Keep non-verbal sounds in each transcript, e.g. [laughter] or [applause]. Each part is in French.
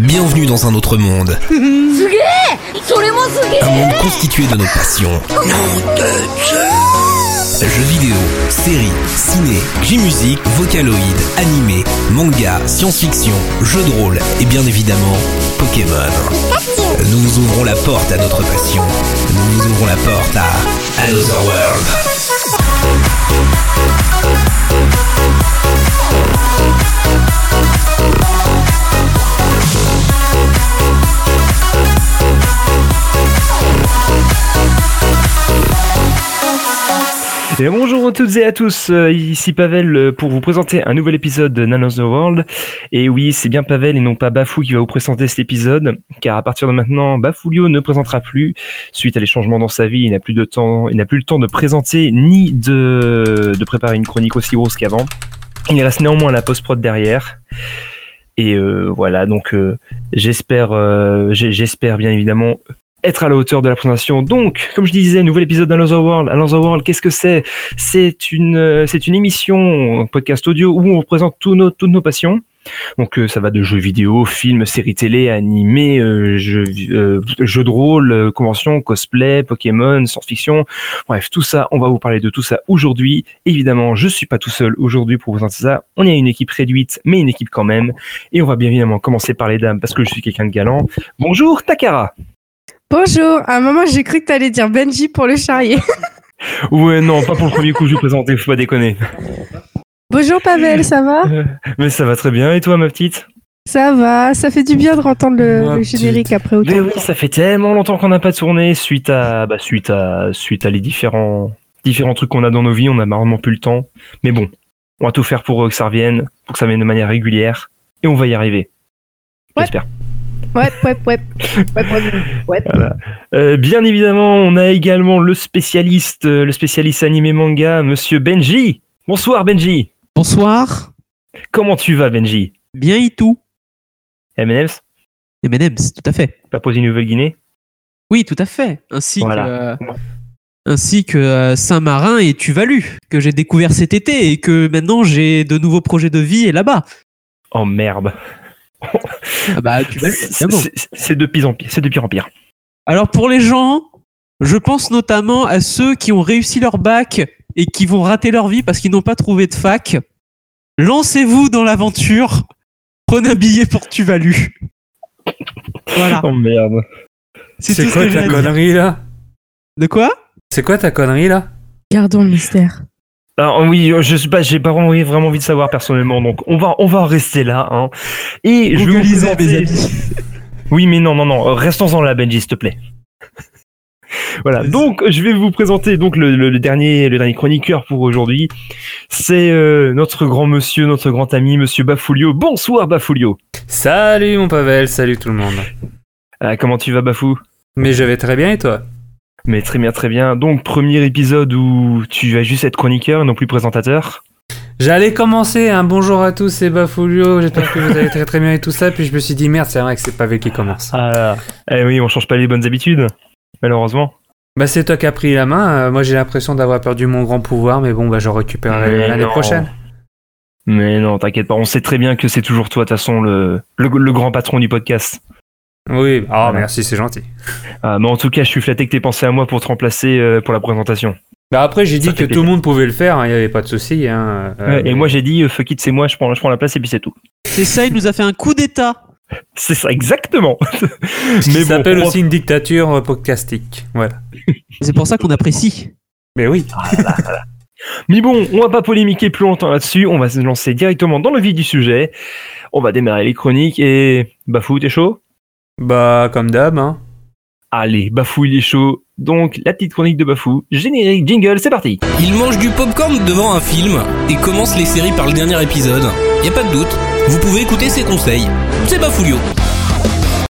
Bienvenue dans un autre monde. Un monde constitué de nos passions. Jeux vidéo, séries, ciné, J-musique, vocaloïd, animé, manga, science-fiction, jeux de rôle et bien évidemment Pokémon. Nous vous ouvrons la porte à notre passion. Nous vous ouvrons la porte à Another World. Bonjour à toutes et à tous, euh, ici Pavel euh, pour vous présenter un nouvel épisode de None of the World. Et oui, c'est bien Pavel et non pas Bafou qui va vous présenter cet épisode, car à partir de maintenant, Bafoulio ne présentera plus. Suite à les changements dans sa vie, il n'a plus plus le temps de présenter ni de, préparer une chronique aussi grosse qu'avant. Il reste néanmoins la post-prod derrière. Et euh, voilà, donc j'espère, j'espère bien évidemment être à la hauteur de la présentation. Donc, comme je disais, nouvel épisode d'Another World. Another World, qu'est-ce que c'est? C'est une, euh, c'est une émission, un podcast audio où on représente tous nos, toutes nos passions. Donc, euh, ça va de jeux vidéo, films, séries télé, animés, euh, jeux, euh, jeux de rôle, euh, conventions, cosplay, Pokémon, science-fiction. Bref, tout ça, on va vous parler de tout ça aujourd'hui. Évidemment, je suis pas tout seul aujourd'hui pour vous présenter ça. On est une équipe réduite, mais une équipe quand même. Et on va bien évidemment commencer par les dames parce que je suis quelqu'un de galant. Bonjour Takara. Bonjour, à un moment j'ai cru que t'allais dire Benji pour le charrier. [laughs] Ouais, non, pas pour le premier coup que je vous présentais, faut pas déconner. Bonjour Pavel, ça va? Euh, Mais ça va très bien, et toi ma petite? Ça va, ça fait du bien de entendre le, générique après autant Mais oui, ça fait tellement longtemps qu'on n'a pas tourné suite à, bah, suite à, suite à les différents, différents trucs qu'on a dans nos vies, on a marrant plus le temps. Mais bon, on va tout faire pour euh, que ça revienne, pour que ça vienne de manière régulière, et on va y arriver. Ouais. J'espère. Ouais, ouais, ouais. ouais, ouais, ouais. Euh, bien évidemment, on a également le spécialiste, euh, le spécialiste animé manga, Monsieur Benji. Bonsoir Benji. Bonsoir. Comment tu vas Benji? Bien et tout. M&M's? M&M's, tout à fait. Papouasie-Nouvelle-Guinée Oui, tout à fait. Ainsi Voilà. que, euh, ainsi que euh, Saint-Marin et Tuvalu, que j'ai découvert cet été et que maintenant j'ai de nouveaux projets de vie et là-bas. Oh merde. Ah bah. C'est de pire en pire. C'est de pire en pire. Alors pour les gens, je pense notamment à ceux qui ont réussi leur bac et qui vont rater leur vie parce qu'ils n'ont pas trouvé de fac. Lancez-vous dans l'aventure. Prenez un billet pour Tuvalu. Voilà. Oh merde. C'est quoi ta connerie là? De quoi? C'est quoi ta connerie là? Gardons le mystère. Alors oui, je sais pas, j'ai pas vraiment, vraiment envie de savoir personnellement, donc on va, on va en rester là. Hein. Et je vais vous présenter- mes amis. [laughs] Oui, mais non, non, non, restons-en là, Benji, s'il te plaît. [laughs] voilà. Donc, je vais vous présenter donc le, le- le dernier, le dernier chroniqueur pour aujourd'hui. C'est euh, notre grand monsieur, notre grand ami, Monsieur Bafoulio. Bonsoir, Bafoulio. Salut mon Pavel, salut tout le monde. Ah, comment tu vas, Bafou? Mais je vais très bien et toi? Mais très bien, très bien. Donc, premier épisode où tu vas juste être chroniqueur et non plus présentateur. J'allais commencer un bonjour à tous, c'est Bafoulio, j'espère que vous allez très très bien et tout ça, puis je me suis dit merde, c'est vrai que c'est Pavel qui commence. Ah, eh oui, on change pas les bonnes habitudes, malheureusement. Bah c'est toi qui as pris la main, euh, moi j'ai l'impression d'avoir perdu mon grand pouvoir, mais bon bah j'en récupérerai l'année prochaine. Mais non, t'inquiète pas, on sait très bien que c'est toujours toi, de toute façon, le, le, le grand patron du podcast. Oui, ah Voilà. merci, c'est gentil. Ah, mais en tout cas, je suis flatté que t'aies pensé à moi pour te remplacer euh, pour la présentation. Bah après j'ai dit que tout le monde pouvait le faire, il n'y avait pas de souci. Hein, euh, Ouais, et moi, j'ai dit, euh, fuck it, c'est moi, je prends, je prends la place et puis c'est tout. C'est ça, il nous a fait un coup d'état. [laughs] C'est ça, exactement. [laughs] Ce mais bon, s'appelle on- aussi une dictature podcastique. Voilà. [laughs] C'est pour ça qu'on apprécie. Mais oui. Mais bon, on va pas polémiquer plus longtemps là-dessus, on va se lancer directement dans le vif du sujet. On va démarrer les chroniques et... Bafou, t'es chaud? Bah comme d'hab, hein. Allez, Bafou, il est chaud. Donc, la petite chronique de Bafou. Générique, jingle, c'est parti Il mange du popcorn devant un film et commence les séries par le dernier épisode. Y a pas de doute, vous pouvez écouter ses conseils. C'est Bafoulio.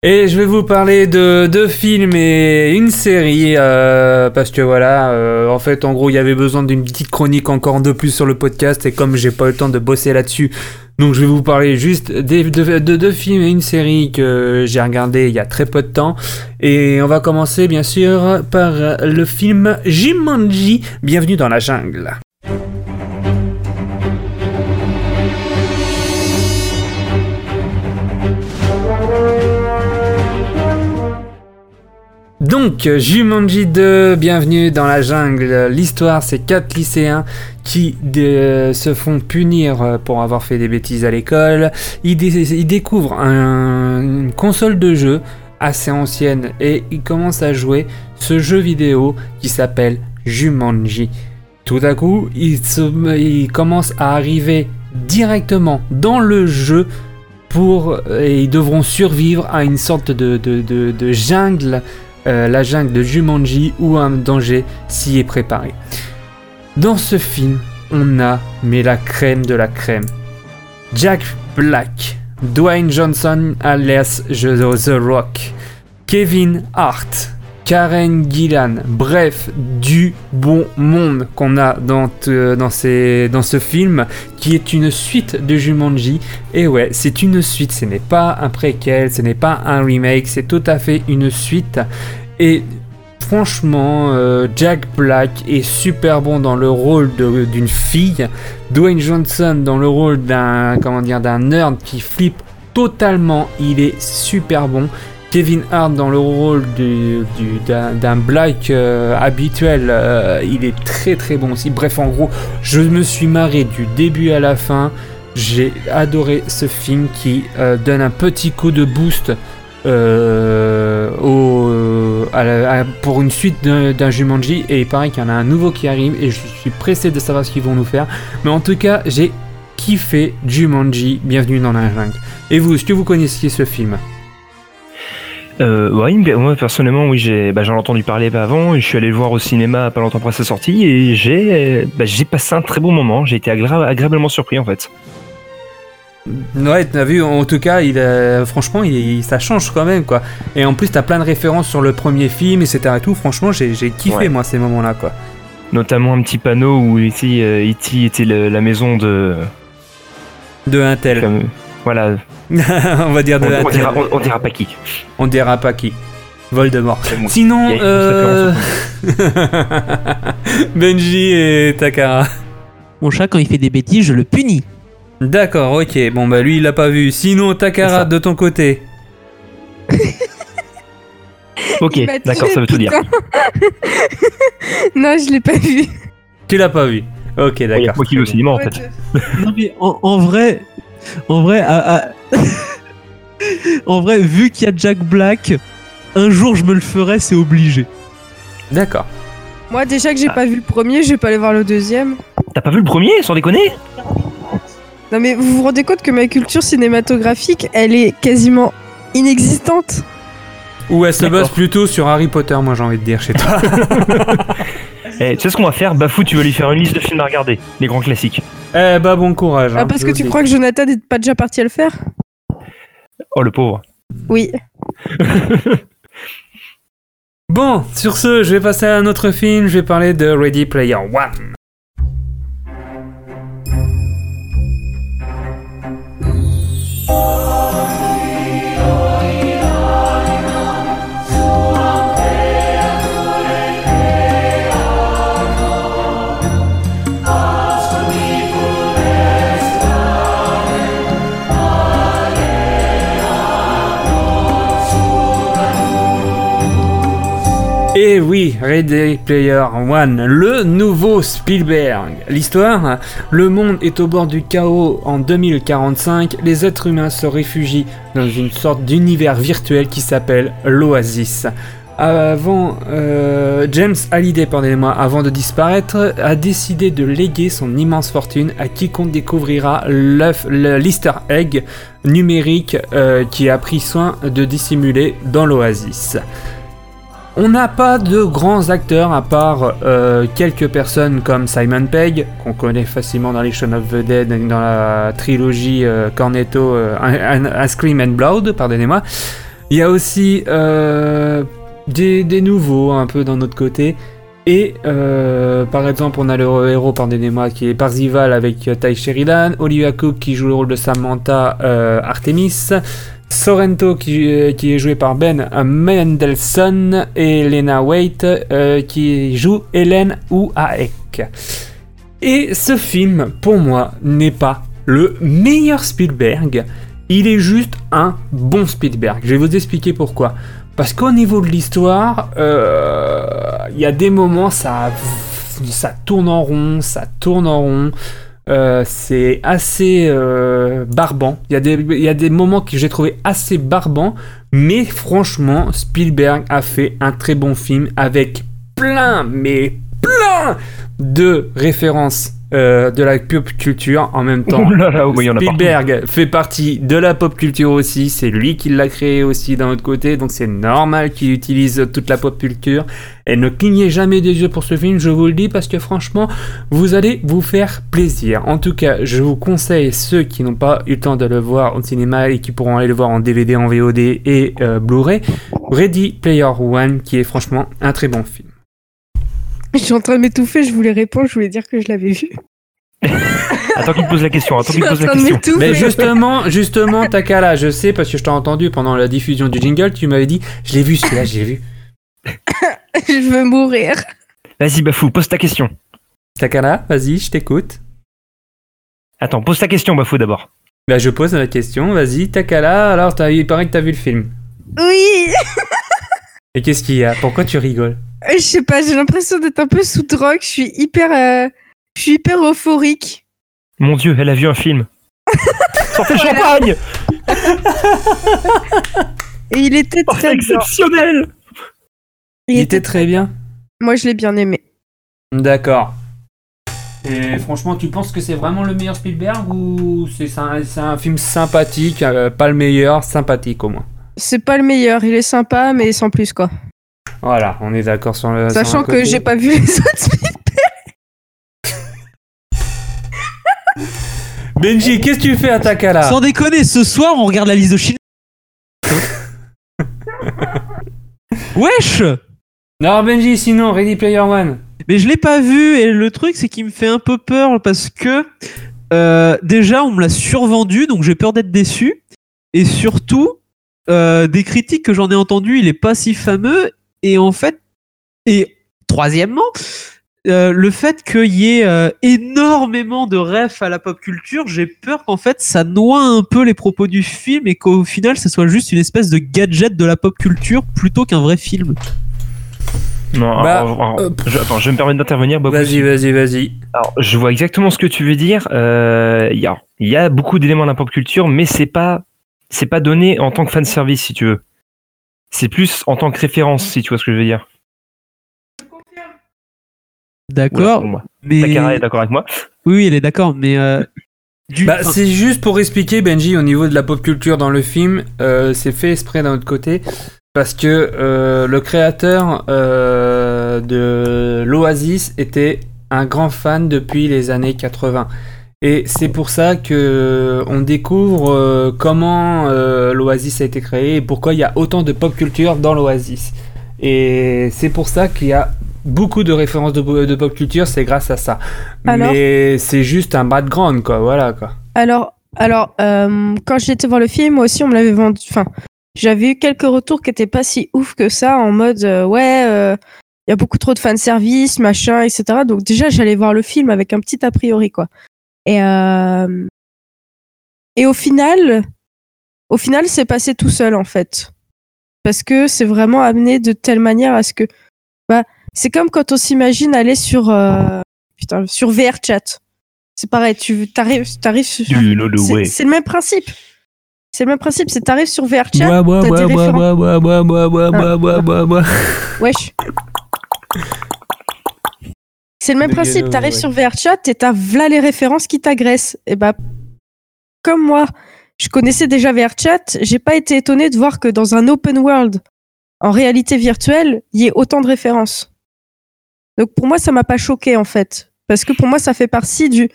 Et je vais vous parler de deux films et une série, euh, parce que voilà, euh, en fait, en gros, il y avait besoin d'une petite chronique encore de plus sur le podcast, et comme j'ai pas eu le temps de bosser là-dessus, donc je vais vous parler juste de, deux films et une série que j'ai regardé il y a très peu de temps. Et on va commencer bien sûr par le film Jumanji, Bienvenue dans la jungle. Donc, Jumanji 2, bienvenue dans la jungle. L'histoire, c'est quatre lycéens qui de- se font punir euh, pour avoir fait des bêtises à l'école. Ils, dé- ils découvrent un- une console de jeu assez ancienne et ils commencent à jouer ce jeu vidéo qui s'appelle Jumanji. Tout à coup, ils, se- commencent à arriver directement dans le jeu pour et ils devront survivre à une sorte de jungle, euh, la jungle de Jumanji où un danger s'y est préparé. Dans ce film, on a mais la crème de la crème. Jack Black, Dwayne Johnson alias The Rock, Kevin Hart, Karen Gillan, bref, du bon monde qu'on a dans ce film qui est une suite de Jumanji. Et ouais, c'est une suite, ce n'est pas un préquel, ce n'est pas un remake, c'est tout à fait une suite. Et franchement, euh, Jack Black est super bon dans le rôle d'une fille. Dwayne Johnson dans le rôle d'un comment dire d'un nerd qui flippe totalement. Il est super bon. Kevin Hart dans le rôle du- du- d'un Black euh, habituel, euh, il est très très bon aussi. Bref, en gros, je me suis marré du début à la fin. J'ai adoré ce film qui donne un petit coup de boost euh, à- pour une suite d'un Jumanji. Et il paraît qu'il y en a un nouveau qui arrive et je suis pressé de savoir ce qu'ils vont nous faire. Mais en tout cas, j'ai kiffé Jumanji. Bienvenue dans la jungle. Et vous, est-ce que vous connaissiez ce film? Euh, ouais, moi personnellement, oui, bah, j'en ai entendu parler avant. et Je suis allé le voir au cinéma pas longtemps après sa sortie et j'ai bah, j'ai passé un très bon moment. J'ai été agréablement surpris en fait. Ouais, t'as vu, en tout cas, il, euh, franchement, il, il- ça change quand même, quoi. Et en plus, t'as plein de références sur le premier film, etc. et tout. Franchement, j'ai j'ai kiffé, Ouais. moi, ces moments-là, quoi. Notamment un petit panneau où E.T. euh, E.T. était le- la maison de. De Intel. comme- voilà, [laughs] on va dire on, de on Intel. dira, on- on dira pas qui. On dira pas qui. Voldemort. Bon. Sinon, euh... [laughs] Benji et Takara. Mon chat, quand il fait des bêtises, je le punis. D'accord, ok. Bon, bah lui, il l'a pas vu. Sinon, Takara, de ton côté. [laughs] Ok, d'accord, ça veut tout dire. [laughs] non, je l'ai pas vu. Tu l'as pas vu. Ok, Il y a d'accord. moi qui cinéma en fait. [laughs] Non mais en, en vrai, en vrai, à- à- en vrai, vu qu'il y a Jack Black, un jour je me le ferai, c'est obligé. D'accord. Moi, déjà que j'ai Ah. pas vu le premier, je vais pas aller voir le deuxième. T'as pas vu le premier, sans déconner? Non, mais vous vous rendez compte que ma culture cinématographique, elle est quasiment inexistante. Ou elle se base plutôt sur Harry Potter, moi, j'ai envie de dire, chez toi. [laughs] Eh, Tu sais ce qu'on va faire? Bafou, tu vas lui faire une liste de films à regarder, les grands classiques. eh bah, bon courage. Ah, hein, parce je que tu dis. crois que Jonathan n'est pas déjà parti à le faire? Oh le pauvre. Oui. [laughs] Bon, sur ce, je vais passer à un autre film. Je vais parler de Ready Player One. Et oui, Ready Player One, le nouveau Spielberg. L'histoire, le monde est au bord du chaos en 2045, les êtres humains se réfugient dans une sorte d'univers virtuel qui s'appelle l'Oasis. Avant, euh, James Hallyday, pardonnez-moi, avant de disparaître, a décidé de léguer son immense fortune à quiconque découvrira l'Easter egg numérique euh, qui a pris soin de dissimuler dans l'Oasis. On n'a pas de grands acteurs à part euh, quelques personnes comme Simon Pegg, qu'on connaît facilement dans les Shaun of the Dead, dans la trilogie euh, Cornetto, euh, Scream and Blood, pardonnez-moi. Il y a aussi euh, des, nouveaux un peu dans notre côté. Et par exemple, on a le héros, pardonnez-moi, qui est Parzival avec Ty Sheridan, Olivia Cook qui joue le rôle de Samantha Artemis, Sorrento qui, euh, qui est joué par Ben Mendelssohn et Lena Waite euh, qui joue Hélène Ouaek. Et ce film, pour moi, n'est pas le meilleur Spielberg. il est juste un bon Spielberg. Je vais vous expliquer pourquoi. Parce qu'au niveau de l'histoire, euh, il y a des moments, ça, ça tourne en rond, ça tourne en rond. Euh, c'est assez euh, barbant. Il y, a des- moments que j'ai trouvé assez barbants, mais franchement, Spielberg a fait un très bon film avec plein, mais plein de références euh, de la pop culture en même temps. Là là, oui. Spielberg fait partie de la pop culture aussi, c'est lui qui l'a créé aussi d'un autre côté, donc c'est normal qu'il utilise toute la pop culture. Et ne clignez jamais des yeux pour ce film, je vous le dis, parce que franchement, vous allez vous faire plaisir. En tout cas, je vous conseille ceux qui n'ont pas eu le temps de le voir au cinéma et qui pourront aller le voir en DVD, en VOD et euh, Blu-ray, Ready Player One, qui est franchement un très bon film. Je suis en train de m'étouffer, je voulais répondre, je voulais dire que je l'avais vu. [laughs] Attends qu'il te pose la question, attends qu'il en pose la question. Mais justement, justement, Takala, je sais parce que je t'ai entendu pendant la diffusion du jingle, tu m'avais dit, je l'ai vu celui-là, je l'ai vu. [laughs] je veux mourir. Vas-y, Bafou, pose ta question. Takala, vas-y, je t'écoute. Attends, pose ta question, Bafou, d'abord. Bah, je pose la question, vas-y, Takala, alors t'as- il paraît que t'as vu le film. Oui Et qu'est-ce qu'il y a? Pourquoi tu rigoles? Je sais pas, j'ai l'impression d'être un peu sous drogue, je suis hyper... euh, Je suis hyper euphorique. Mon dieu, elle a vu un film. [laughs] Sortez le champagne [laughs] Et il était Oh, très bien. exceptionnel Il Il était- était très bien. Moi, je l'ai bien aimé. D'accord. Et franchement, tu penses que c'est vraiment le meilleur Spielberg ou c'est un, c'est un film sympathique, euh, pas le meilleur, sympathique au moins? C'est pas le meilleur, il est sympa, mais sans plus, quoi. Voilà, on est d'accord sur le. Sachant que j'ai pas vu les autres films. Benji, qu'est-ce que tu fais à Takala Sans déconner, ce soir, on regarde la liste de Schindler. [laughs] Wesh Non, Benji, sinon, Ready Player One. Mais je l'ai pas vu et le truc c'est qu'il me fait un peu peur parce que euh, déjà on me l'a survendu donc j'ai peur d'être déçu et surtout euh, des critiques que j'en ai entendues il est pas si fameux et en fait et troisièmement euh, le fait qu'il y ait euh, énormément de refs à la pop culture j'ai peur qu'en fait ça noie un peu les propos du film et qu'au final ça soit juste une espèce de gadget de la pop culture plutôt qu'un vrai film Non, Bah, alors, alors, euh, je, attends, je vais me permettre d'intervenir. Vas-y, vas-y, vas-y. Alors, je vois exactement ce que tu veux dire. Euh, Il y, a, il y a beaucoup d'éléments de la pop culture, mais c'est pas, c'est pas donné en tant que fan service, si tu veux. C'est plus en tant que référence, si tu vois ce que je veux dire. D'accord mais Takara est d'accord avec moi. Oui, oui, elle est d'accord, mais euh, du- Bah, enfin, c'est juste pour expliquer, Benji, au niveau de la pop culture dans le film, euh, c'est fait exprès d'un autre côté, parce que euh, le créateur euh, de l'Oasis était un grand fan depuis les années 80. Et c'est pour ça que on découvre euh, comment euh, l'Oasis a été créé et pourquoi il y a autant de pop culture dans l'Oasis. Et c'est pour ça qu'il y a beaucoup de références de, de pop culture, c'est grâce à ça. Alors Mais c'est juste un background, quoi, voilà, quoi. Alors, alors euh, quand j'étais voir le film, moi aussi, on me l'avait vendu. Enfin, j'avais eu quelques retours qui étaient pas si ouf que ça, en mode euh, ouais, euh, il y a beaucoup trop de fanservice, machin, etc. Donc déjà, j'allais voir le film avec un petit a priori, quoi. Et euh, et au final, au final, c'est passé tout seul en fait, parce que c'est vraiment amené de telle manière à ce que, bah, c'est comme quand on s'imagine aller sur, euh, putain, sur VRChat. C'est pareil, tu t'arrives sur, know the c'est le même principe. C'est le même principe, c'est t'arrives sur VRChat, t'as des références. C'est le même principe, t'arrives ouais. sur VRChat et t'as v'là les références qui t'agressent. Et bah, comme moi, je connaissais déjà VRChat, j'ai pas été étonné de voir que dans un open world, en réalité virtuelle, il y ait autant de références. Donc pour moi, ça m'a pas choqué en fait. Parce que pour moi, ça fait partie du.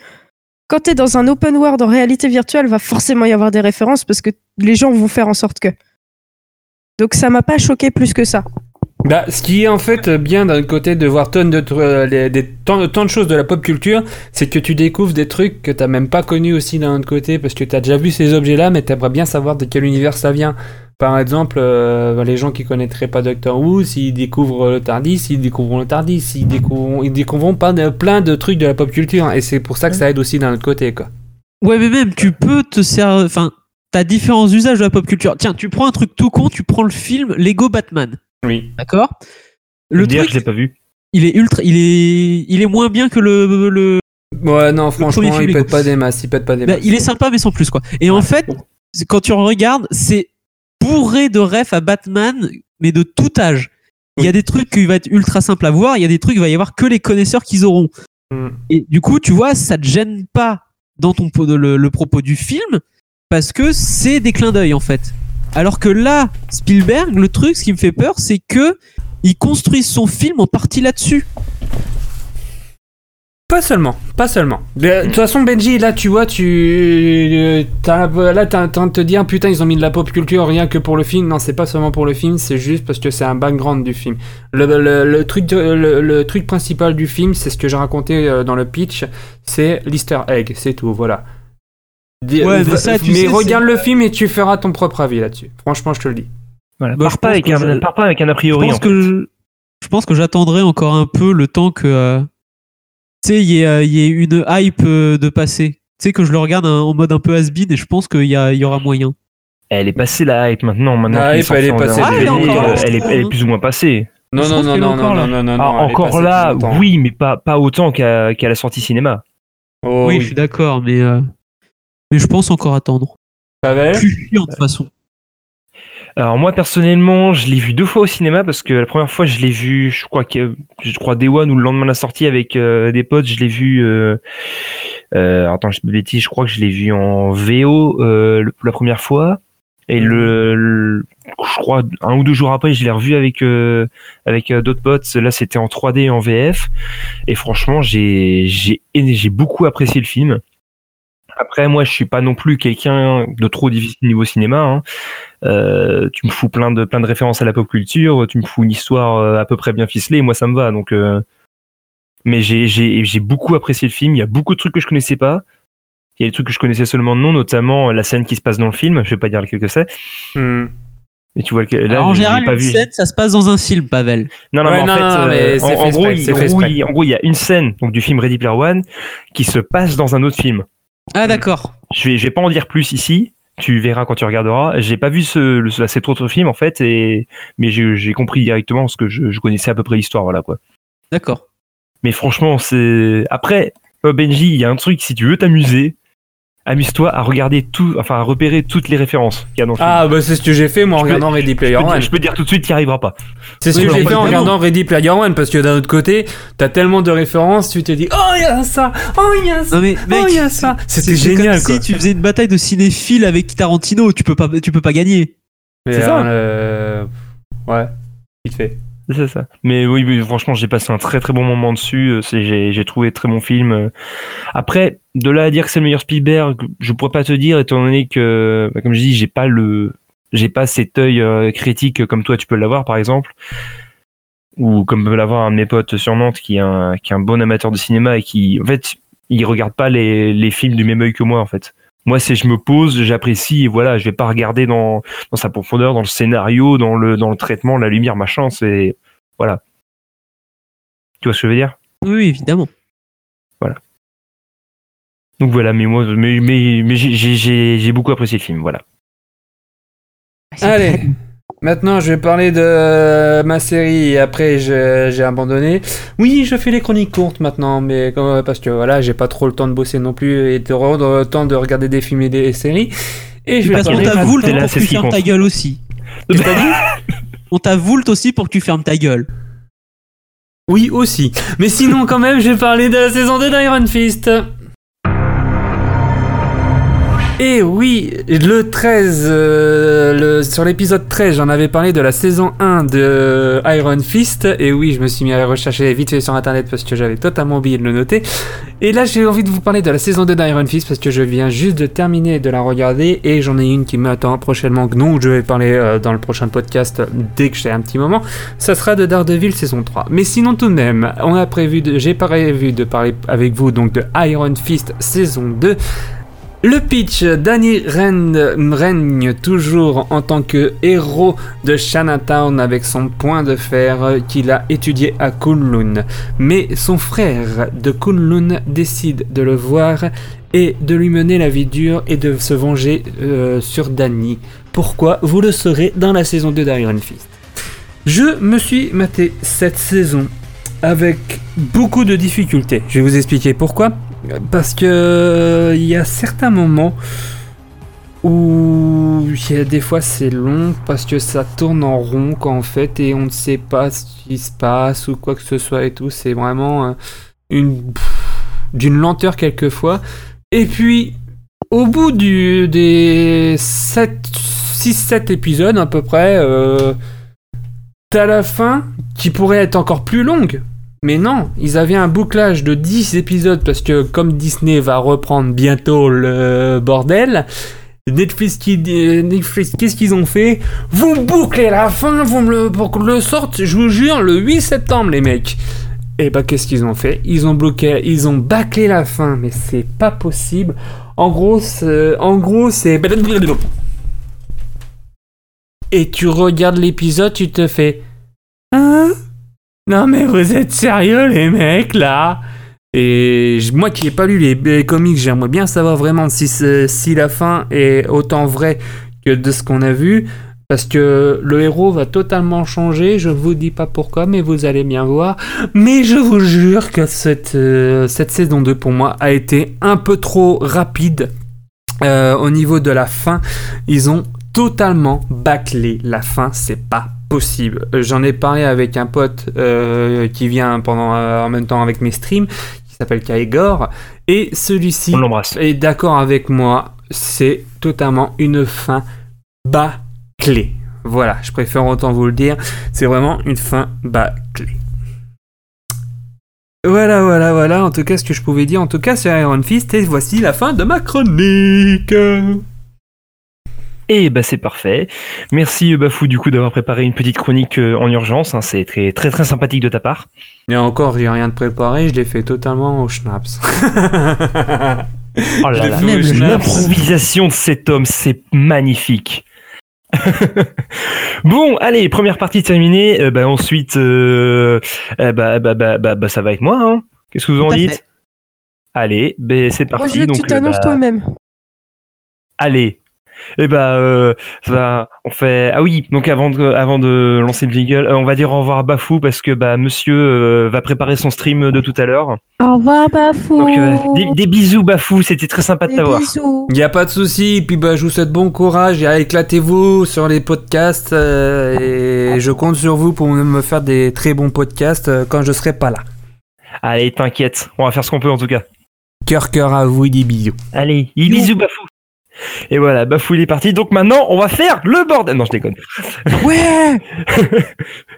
Quand t'es dans un open world en réalité virtuelle, va forcément y avoir des références parce que les gens vont faire en sorte que. Donc ça m'a pas choqué plus que ça. Bah, ce qui est en fait bien d'un côté de voir de, euh, des, tant, tant de choses de la pop culture, c'est que tu découvres des trucs que t'as même pas connus aussi d'un autre côté, parce que t'as déjà vu ces objets-là, mais t'aimerais bien savoir de quel univers ça vient. Par exemple, euh, les gens qui connaîtraient pas Doctor Who, s'ils découvrent le Tardis, ils découvriront le Tardis, ils découvriront, ils découvriront pas de, plein de trucs de la pop culture, et c'est pour ça que ça aide aussi d'un autre côté, quoi. Ouais, mais même tu peux te servir. Enfin, t'as différents usages de la pop culture. Tiens, tu prends un truc tout con, tu prends le film Lego Batman. Oui. D'accord Le dire, truc, je l'ai pas vu. il est ultra, il est, il est moins bien que le, le, Ouais, non, franchement, il pète pas des masses, il pète pas des bah, masses. il est sympa mais sans plus quoi. Et en fait, quand tu regardes, c'est bourré de refs à Batman, mais de tout âge. Il y a des trucs qui vont être ultra simples à voir, il y a des trucs, il va y avoir que les connaisseurs qu'ils auront. Mm. Et du coup, tu vois, ça te gêne pas dans ton po- le, le propos du film parce que c'est des clins d'œil en fait. Alors que là, Spielberg, le truc, ce qui me fait peur, c'est que il construit son film en partie là-dessus. Pas seulement, pas seulement. De toute façon, Benji, là, tu vois, tu. euh, là, t'es en train de te dire, putain, ils ont mis de la pop culture rien que pour le film. Non, c'est pas seulement pour le film, c'est juste parce que c'est un background du film. Le, truc, le, le truc principal du film, c'est ce que j'ai raconté euh, dans le pitch, c'est l'easter egg, c'est tout, voilà. Dis- Ouais, mais va- ça, tu sais, regarde le film et tu feras ton propre avis là-dessus. Franchement, je te le dis. Voilà. Bah, pars, pas avec un, je- pars pas avec un a Je priori. pense en que je, je pense que j'attendrai encore un peu le temps que euh, tu sais, il y, ait, euh, y ait une hype euh, de passer. Tu sais que je le regarde en mode un peu has-been et je pense qu'il y, a- il y aura moyen. Elle est passée la hype maintenant. maintenant La hype, elle est passée euh, elle, est, trouve, elle est plus ou moins passée. Non, non, non, est non, encore non, là. non, Ah, encore là, oui, mais pas, pas autant qu'à la sortie cinéma. Oh, oui, oui. je suis d'accord, mais euh, mais je pense encore attendre. Pavel Plus chiant de toute façon. Alors moi personnellement, je l'ai vu deux fois au cinéma parce que la première fois je l'ai vu, je crois que je crois Day One ou le lendemain de la sortie avec euh, des potes, je l'ai vu. Euh, euh, attends, je je crois que je l'ai vu en VO euh, le- la première fois et le, le- je crois un ou deux jours après, je l'ai revu avec euh, avec d'autres potes. Là, c'était en 3D et en VF et franchement, j'ai j'ai j'ai beaucoup apprécié le film. Après, moi, je suis pas non plus quelqu'un de trop difficile niveau cinéma. Hein. Euh, tu me fous plein de plein de références à la pop culture, tu me fous une histoire euh, à peu près bien ficelée, et moi ça me va. Donc, euh, mais j'ai j'ai j'ai beaucoup apprécié le film. Il y a beaucoup de trucs que je connaissais pas. Il y a des trucs que je connaissais seulement de nom, notamment la scène qui se passe dans le film. Je vais pas dire lequel que c'est. Hmm. Mais tu vois là, Alors, en général, pas une vu. scène, ça se passe dans un film, Pavel. Non, non, Ouais, mais en non, fait, non, euh, en, fait en gros, en il- en gros, il y a une scène donc du film Ready Player One qui se passe dans un autre film. Ah d'accord. Je vais, je vais pas en dire plus ici. Tu verras quand tu regarderas. J'ai pas vu ce, le, cet autre film en fait, et mais j'ai compris directement parce que je, je connaissais à peu près l'histoire, voilà quoi. D'accord. Mais franchement, c'est après euh, Benji, il y a un truc si tu veux t'amuser, amuse-toi à regarder tout, enfin à repérer toutes les références qu'il y a dans le film. Ah, bah c'est ce que j'ai fait moi en Je peux- regardant Ready je, Player peux dire, One. je peux dire tout de suite qu'il n'y arrivera pas. C'est ce Oui, que j'ai fait en regardant Ready Player One parce que d'un autre côté, t'as tellement de références, tu te dis Oh, il y a ça Oh, il y a ça Non mais Oh, il y a ça C'était génial comme quoi. si tu faisais une bataille de cinéphiles avec Tarantino, tu peux pas, tu peux pas gagner. C'est ça. euh, Ouais, vite fait. C'est ça. Mais oui, franchement, j'ai passé un très très bon moment dessus. Euh, J'ai trouvé très bon film. Euh, Après, de là à dire que c'est le meilleur Spielberg, je pourrais pas te dire, étant donné que, bah, comme je dis, j'ai pas le, j'ai pas cet œil euh, critique comme toi, tu peux l'avoir, par exemple, ou comme peut l'avoir un de mes potes sur Nantes, qui est un, qui est un bon amateur de cinéma et qui, en fait, il regarde pas les, les films du même œil que moi, en fait. Moi, c'est je me pose, j'apprécie, et voilà, je vais pas regarder dans, dans sa profondeur, dans le scénario, dans le, dans le traitement, la lumière, machin, c'est, voilà. Tu vois ce que je veux dire? Oui, évidemment. Donc voilà, mais moi, mais, mais, mais j'ai- j'ai- j'ai j'ai beaucoup apprécié le film, voilà. Allez, maintenant je vais parler de ma série et après j'ai abandonné. Oui, je fais les chroniques courtes maintenant, mais comme- parce que voilà, j'ai pas trop le temps de bosser non plus et de rendre le temps de regarder des films et des séries. Et je vais Parce qu'on parler- t'a parler- voulu c'est là, pour que tu fermes ta gueule aussi. [laughs] On t'a voulu aussi pour que tu fermes ta gueule. Oui, aussi. Mais sinon, quand même, je vais parler de la saison 2 d'Iron Fist. Et oui, le 13, euh, le- sur l'épisode 13, j'en avais parlé de la saison 1 de Iron Fist. Et oui, je me suis mis à rechercher vite fait sur internet parce que j'avais totalement oublié de le noter. Et là, j'ai envie de vous parler de la saison 2 d'Iron Fist parce que je viens juste de terminer de la regarder et j'en ai une qui m'attend prochainement, dont je vais parler euh, dans le prochain podcast dès que j'ai un petit moment ça sera de Daredevil saison 3. Mais sinon tout de même, on a prévu j'ai prévu de parler avec vous donc de Iron Fist saison 2. Le pitch, Danny règne, règne toujours en tant que héros de Chinatown avec son point de fer qu'il a étudié à Kunlun. Mais son frère de Kunlun décide de le voir et de lui mener la vie dure et de se venger euh, sur Danny. Pourquoi Vous le saurez dans la saison 2 d'Iron Fist. Je me suis maté cette saison avec beaucoup de difficultés. Je vais vous expliquer pourquoi. Parce que il y a certains moments où des fois c'est long parce que ça tourne en rond en fait et on ne sait pas ce qui se passe ou quoi que ce soit et tout. C'est vraiment euh, une d'une lenteur quelquefois. Et puis au bout du, des 6-7 épisodes à peu près, euh, t'as la fin qui pourrait être encore plus longue. Mais non, ils avaient un bouclage de 10 épisodes parce que comme Disney va reprendre bientôt le bordel, Netflix, qui, Netflix qu'est-ce qu'ils ont fait? Vous bouclez la fin, vous me le, pour que le sorte, je vous jure, le 8 septembre les mecs. Et bah qu'est-ce qu'ils ont fait? Ils ont bloqué, ils ont bâclé la fin, mais c'est pas possible. En gros, en gros, c'est et tu regardes l'épisode, tu te fais Hein? Non mais vous êtes sérieux les mecs là? Et moi qui n'ai pas lu les, comics, j'aimerais bien savoir vraiment si, si la fin est autant vraie que de ce qu'on a vu. Parce que le héros va totalement changer, je vous dis pas pourquoi, mais vous allez bien voir. Mais je vous jure que cette, euh, cette saison 2 pour moi a été un peu trop rapide euh, au niveau de la fin. Ils ont totalement bâclé la fin, c'est pas possible. Euh, j'en ai parlé avec un pote euh, qui vient pendant euh, en même temps avec mes streams, qui s'appelle Kaigor, et celui-ci est d'accord avec moi. C'est totalement une fin bâclée. Voilà, je préfère autant vous le dire. C'est vraiment une fin bâclée. Voilà, voilà, voilà. En tout cas, ce que je pouvais dire, en tout cas, sur Iron Fist. Et voici la fin de ma chronique. Et bah c'est parfait. Merci euh, Bafou du coup d'avoir préparé une petite chronique euh, en urgence. Hein. C'est très très très sympathique de ta part. Et encore, j'ai rien de préparé. Je l'ai fait totalement au schnapps. [laughs] oh là là, même l'improvisation de cet homme, c'est magnifique. [laughs] bon, allez, première partie terminée. Euh, bah, ensuite, euh, bah, bah, bah, bah, ça va être moi. Hein. Qu'est-ce que vous en dites? Allez, bah, c'est parti. Moi, je tu t'annonces toi-même. Allez, et eh bah, euh, on fait. Ah oui, donc avant de, avant de lancer le jingle, euh, on va dire au revoir à Bafou parce que bah Monsieur euh, va préparer son stream de tout à l'heure. Au revoir Bafou. Donc, des, bisous Bafou, c'était très sympa de t'avoir. Il y a pas de souci. Puis bah je vous souhaite bon courage et éclatez-vous sur les podcasts et je compte sur vous pour me faire des très bons podcasts quand je serai pas là. Allez, t'inquiète, on va faire ce qu'on peut en tout cas. Cœur cœur à vous et des bisous. Allez, bisous Bafou. Et voilà, Bafou il est parti. Donc maintenant, on va faire le bordel. Non, je déconne. Ouais.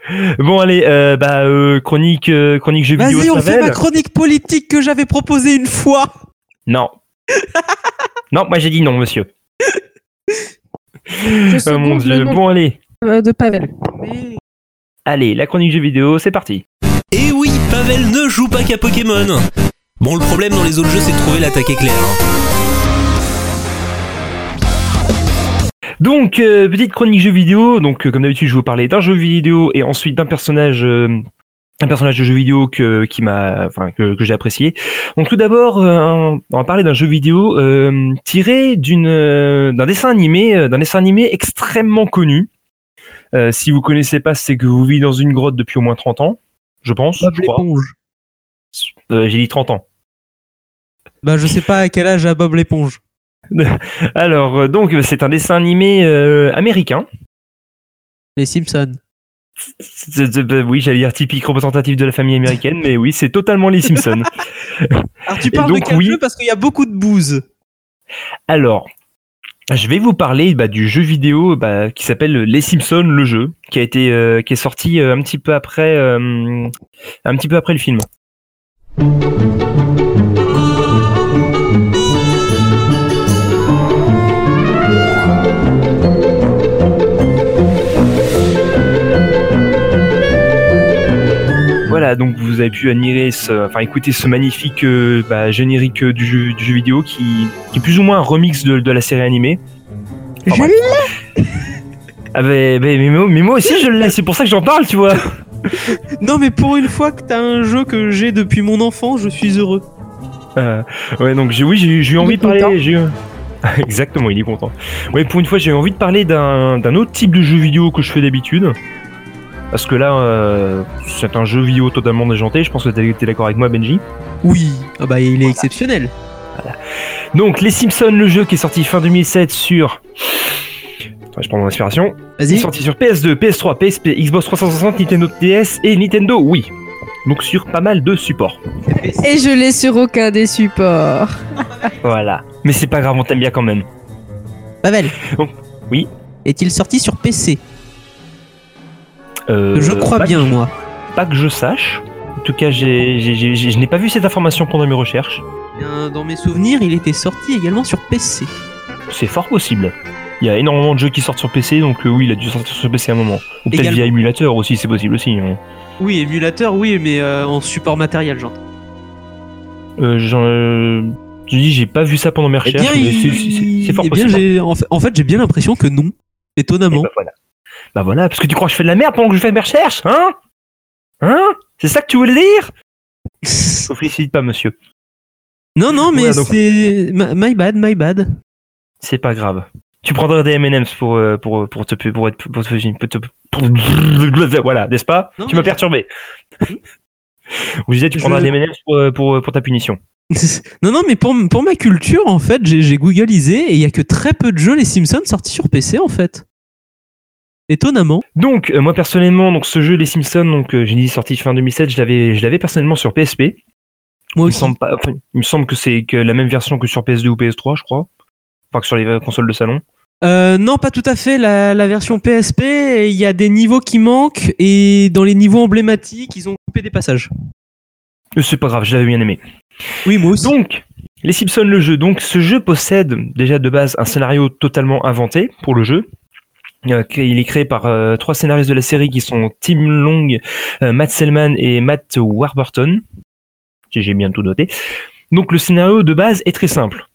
[laughs] bon allez, euh, bah euh, chronique, euh, chronique jeux vidéo. Vas-y, on fait ma chronique politique que j'avais proposée une fois. Non. [laughs] non, moi j'ai dit non, monsieur. oh mon dieu. Bon allez. de Pavel. Allez, la chronique jeux vidéo, c'est parti. Et oui, Pavel ne joue pas qu'à Pokémon. Bon, le problème dans les autres jeux, c'est de trouver l'attaque éclair. Hein. Donc, euh, petite chronique jeu vidéo. Donc, euh, comme d'habitude, je vais vous parler d'un jeu vidéo et ensuite d'un personnage, euh, un personnage de jeu vidéo que, qui m'a, enfin, que, j'ai apprécié. Donc, tout d'abord, on va parler d'un jeu vidéo tiré d'une, d'un dessin animé, d'un dessin animé extrêmement connu. si vous connaissez pas, c'est que vous vivez dans une grotte depuis au moins 30 ans, je pense. Bob l'éponge. j'ai dit 30 ans. Bah, je sais pas à quel âge a Bob l'éponge. [laughs] Alors, euh, donc, c'est un dessin animé euh, américain. Les Simpsons. Oui, j'allais dire typique représentatif de la famille américaine, mais oui, c'est totalement les Simpsons. [laughs] Alors, tu parles de quel jeu parce qu'il y a beaucoup de bouse. Alors, je vais vous parler bah, du jeu vidéo bah, qui s'appelle Les Simpsons, le jeu, qui a été, euh, qui est sorti un petit peu après, un petit peu après le film. Donc vous avez pu admirer, ce, enfin écouter ce magnifique euh, bah, générique du jeu, du jeu vidéo qui, qui est plus ou moins un remix de, de la série animée. Je bref. Ah bah, bah, mais, moi- mais moi aussi je l'ai, c'est pour ça que j'en parle, tu vois. Non, mais pour une fois que t'as un jeu que j'ai depuis mon enfance, je suis heureux. Euh, ouais, donc j'ai, oui, j'ai, j'ai eu envie de parler. J'ai [laughs] Exactement, il est content. Ouais, pour une fois, j'ai eu envie de parler d'un, d'un autre type de jeu vidéo que je fais d'habitude. Parce que là, euh, c'est un jeu vidéo totalement déjanté. Je pense que t'es, t'es d'accord avec moi, Benji. Oui. Ah bah, il est exceptionnel. Donc, Les Simpsons, le jeu qui est sorti fin 2007 sur. Attends, je prends mon inspiration. Il est Vas-y. sorti sur PS2, PS3, PSP, Xbox 360, Nintendo DS et Nintendo Wii. Donc sur pas mal de supports. Et je l'ai sur aucun des supports. [laughs] Voilà. Mais c'est pas grave, on t'aime bien quand même. Pavel. Bon, oui. Est-il sorti sur PC Euh, Je crois bien, que- moi. Pas que je sache. En tout cas, je n'ai pas vu cette information pendant mes recherches. Dans mes souvenirs, il était sorti également sur PC. C'est fort possible. Il y a énormément de jeux qui sortent sur PC, donc euh, oui, il a dû sortir sur PC à un moment. Ou peut-être via émulateur aussi, c'est possible aussi. hein. Oui, émulateur, oui, mais euh, en support matériel, j'entends. Euh, je dis, j'ai pas vu ça pendant mes Eh recherches, bien, mais c'est- il- c'est c'est fort eh bien, possible. en fait, en fait, j'ai bien l'impression que non. Et Étonnamment. bah voilà. Bah voilà, parce que tu crois que je fais de la merde pendant que je fais mes recherches, hein? Hein? C'est ça que tu voulais dire? [laughs] Je félicite pas, monsieur. non, non, mais c'est. My my bad, my bad. C'est pas grave. Tu prendras des M&M's pour, euh, pour, pour te pour être pour te, pour te- pour- [laughs] voilà, n'est-ce pas? Non, Tu m'as perturbé. Vous disiez tu Je- prendras des M&M's pour, euh, pour, pour ta punition. [laughs] non, non, mais pour, pour ma culture, en fait, j'ai j'ai googlisé et il y a que très peu de jeux Les Simpsons sortis sur PC, en fait. Étonnamment. Donc euh, moi personnellement, donc ce jeu Les Simpsons, donc euh, j'ai dit sorti fin 2007, je l'avais je l'avais personnellement sur PSP. Moi Il me semble pas, enfin, il me semble que c'est que la même version que sur PS2 ou PS3, je crois. Enfin que sur les euh, consoles de salon. Euh, non, pas tout à fait. La, la version PSP, il y a des niveaux qui manquent et dans les niveaux emblématiques, ils ont coupé des passages. C'est pas grave, je l'avais bien aimé. Oui, moi aussi. Donc, les Simpsons, le jeu. Donc, ce jeu possède déjà de base un scénario totalement inventé pour le jeu. Euh, Il est créé par euh, trois scénaristes de la série qui sont Tim Long, euh, Matt Selman et Matt Warburton. J'ai bien tout noté. Donc, le scénario de base est très simple.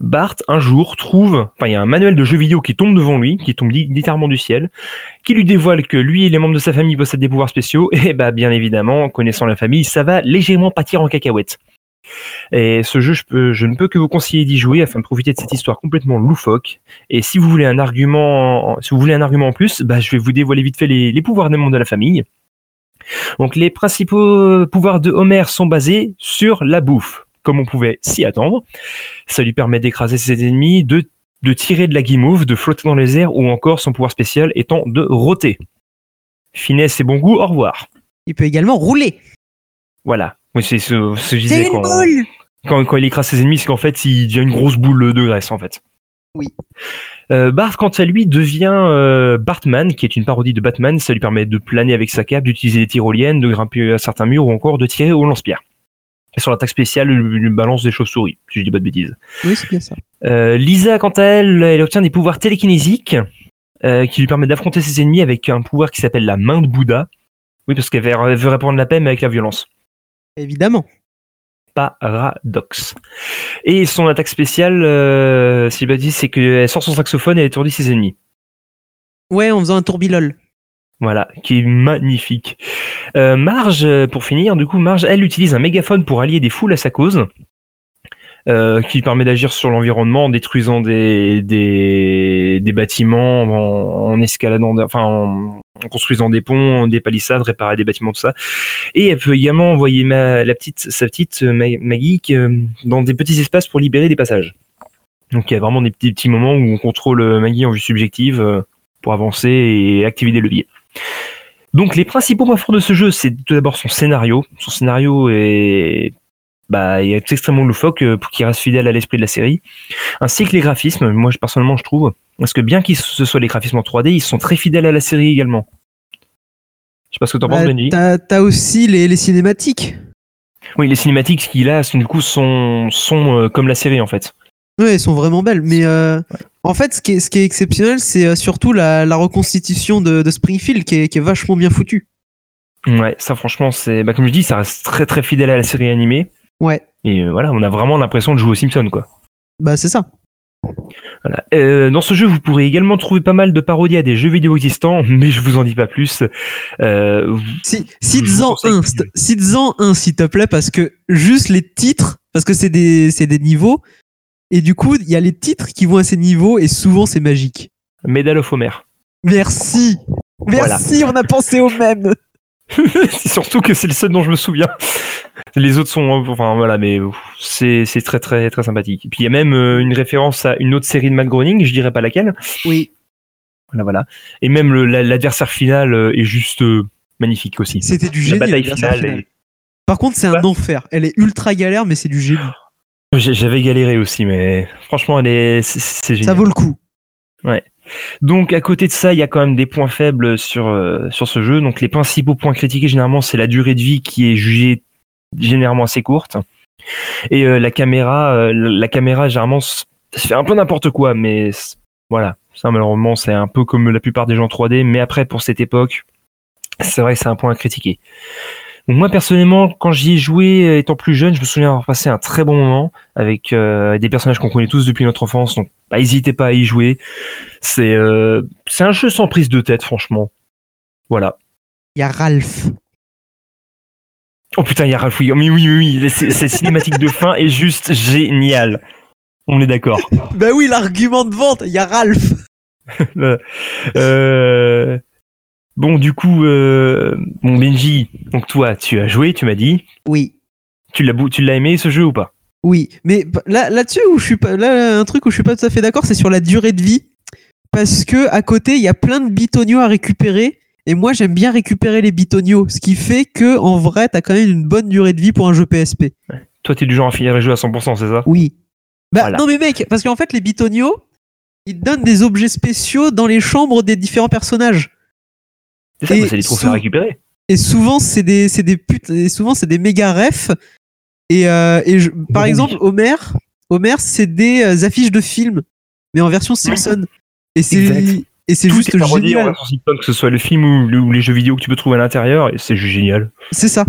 Bart, un jour, trouve, enfin, il y a un manuel de jeu vidéo qui tombe devant lui, qui tombe li- littéralement du ciel, qui lui dévoile que lui et les membres de sa famille possèdent des pouvoirs spéciaux, [laughs] et bah, bien évidemment, connaissant la famille, ça va légèrement partir en cacahuète. Et ce jeu, je, peux- je ne peux que vous conseiller d'y jouer afin de profiter de cette histoire complètement loufoque. Et si vous voulez un argument, si vous voulez un argument en plus, bah, je vais vous dévoiler vite fait les, les pouvoirs des membres de la famille. Donc, les principaux pouvoirs de Homer sont basés sur la bouffe, comme on pouvait s'y attendre. Ça lui permet d'écraser ses ennemis, de, de tirer de la guimauve, de flotter dans les airs, ou encore son pouvoir spécial étant de rôter. Finesse et bon goût, au revoir. Il peut également rouler. Voilà. Oui, c'est ce, ce disais quand, quand, quand il écrase ses ennemis, c'est qu'en fait, il devient une grosse boule de graisse, en fait. Oui. Euh, Bart, quant à lui, devient euh, Bartman, qui est une parodie de Batman. Ça lui permet de planer avec sa cape, d'utiliser des tyroliennes, de grimper à certains murs ou encore de tirer au lance-pierre. Et sur l'attaque spéciale, il lui balance des chauves-souris, si je dis pas de bêtises. Oui, c'est bien ça. Euh, Lisa, quant à elle, elle obtient des pouvoirs télékinésiques euh, qui lui permettent d'affronter ses ennemis avec un pouvoir qui s'appelle la main de Bouddha. Oui, parce qu'elle veut, elle veut répandre la paix, mais avec la violence. Évidemment. Paradox. Et son attaque spéciale, euh, si dis, c'est qu'elle sort son saxophone et elle étourdit ses ennemis. Ouais, en faisant un tourbilol. Voilà, qui est magnifique. Euh, Marge, euh, pour finir, du coup, Marge, elle utilise un mégaphone pour allier des foules à sa cause, euh, qui permet d'agir sur l'environnement en détruisant des, des, des bâtiments, en, en escaladant, enfin, en, en construisant des ponts, des palissades, réparer des bâtiments, tout ça. Et elle peut également envoyer sa petite euh, Ma- Maggie euh, dans des petits espaces pour libérer des passages. Donc il y a vraiment des petits, moments où on contrôle euh, Maggie en vue subjective pour avancer et activer des leviers. Donc les principaux points forts de ce jeu, c'est tout d'abord son scénario. Son scénario est, bah, il est extrêmement loufoque euh, pour qu'il reste fidèle à l'esprit de la série. Ainsi que les graphismes, moi personnellement je trouve, parce que bien qu'ils ce soit les graphismes en 3D, ils sont très fidèles à la série également. Je sais pas ce que t'en penses, Bah, Benji. T'as aussi les, les cinématiques. Oui, les cinématiques qu'il a, sont, du coup, sont, sont euh, comme la série en fait. Ouais, elles sont vraiment belles. Mais euh, en fait, ce qui est, ce qui est exceptionnel, c'est surtout la, la reconstitution de, de Springfield qui est, qui est vachement bien foutue. Ouais, ça franchement, c'est, bah, comme je dis, ça reste très très fidèle à la série animée. Ouais. Et euh, voilà, on a vraiment l'impression de jouer aux Simpsons, quoi. Bah c'est ça. Voilà. Euh, dans ce jeu, vous pourrez également trouver pas mal de parodies à des jeux vidéo existants, [laughs] mais je vous en dis pas plus. Euh, Si, cites-en un, cites-en un s'il te plaît, parce que juste les titres, parce que c'est des, c'est des niveaux, et du coup, il y a les titres qui vont à ces niveaux, et souvent c'est magique. Medal of Homer. Merci Merci, on a pensé au même [laughs] surtout que c'est le seul dont je me souviens. Les autres sont, enfin voilà, mais c'est très très très sympathique. Et puis il y a même euh, une référence à une autre série de Matt Groening, je dirais pas laquelle. Oui. Voilà voilà. Et même la- l'adversaire final euh, est juste euh, magnifique aussi. C'était du La génie. bataille l'adversaire finale. est- Par contre, c'est un enfer. Elle est ultra galère, mais c'est du génie. J'avais galéré aussi, mais franchement, elle est, c'est- génial. Ça vaut le coup. Donc à côté de ça, il y a quand même des points faibles sur euh, sur ce jeu. Donc les principaux points critiqués généralement, c'est la durée de vie qui est jugée généralement assez courte et euh, la caméra, euh, la caméra généralement fait un peu n'importe quoi, mais voilà, ça malheureusement c'est un peu comme la plupart des gens 3D. Mais après pour cette époque, c'est vrai que c'est un point à critiquer. Donc moi personnellement, quand j'y ai joué euh, étant plus jeune, je me souviens avoir passé un très bon moment avec euh, des personnages qu'on connaît tous depuis notre enfance. Donc bah, n'hésitez pas à y jouer. C'est euh, c'est un jeu sans prise de tête, franchement. Voilà. Il y a Ralph. Oh putain, il y a Ralph. Oui, mais oui, oui, oui. Cette cinématique de fin est juste géniale. On est d'accord. [laughs] Bah oui, l'argument de vente, il y a Ralph. [laughs] Euh, Bon, du coup, euh... bon Benji, donc toi, tu as joué, tu m'as dit. Oui. Tu l'as tu l'as aimé ce jeu ou pas? Oui, mais là là-dessus où je suis pas là un truc où je suis pas tout à fait d'accord, c'est sur la durée de vie parce que à côté, il y a plein de bitonios à récupérer et moi j'aime bien récupérer les bitonios, ce qui fait que en vrai, tu as quand même une bonne durée de vie pour un jeu PSP. Toi, t'es du genre à finir les jeux à 100%, c'est ça? Oui. Bah Voilà. non mais mec, parce qu'en fait les bitonios, ils donnent des objets spéciaux dans les chambres des différents personnages. C'est ça, Et bah, c'est des trophées sous- à récupérer. Et souvent c'est des c'est des putes et souvent c'est des méga refs et, euh, et je- par Oui. exemple Homer Homer c'est des euh, affiches de films mais en version Simpson et c'est et c'est Tout juste est parodié en génial version Simpson, que ce soit le film ou, le- ou les jeux vidéo que tu peux trouver à l'intérieur, et c'est juste génial. c'est ça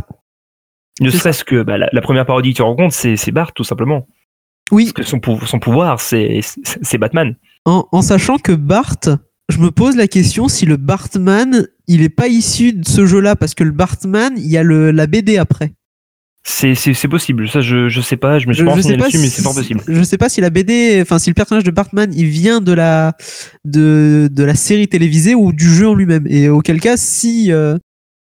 Ne C'est serait-ce que bah, la, la première parodie que tu rencontres, c'est c'est Bart, tout simplement. oui Parce que son, pou- son pouvoir, c'est c'est- c'est Batman. en, en sachant que Bart je me pose la question si le Bartman il est pas issu de ce jeu là parce que le Bartman il y a le la BD après C'est c'est- c'est possible. Ça, je, je sais pas, je me suis pas renseigné là-dessus, mais c'est fort possible. Je sais pas si la BD, enfin si le personnage de Bartman, il vient de la de, de la série télévisée ou du jeu en lui-même. Et auquel cas, si euh,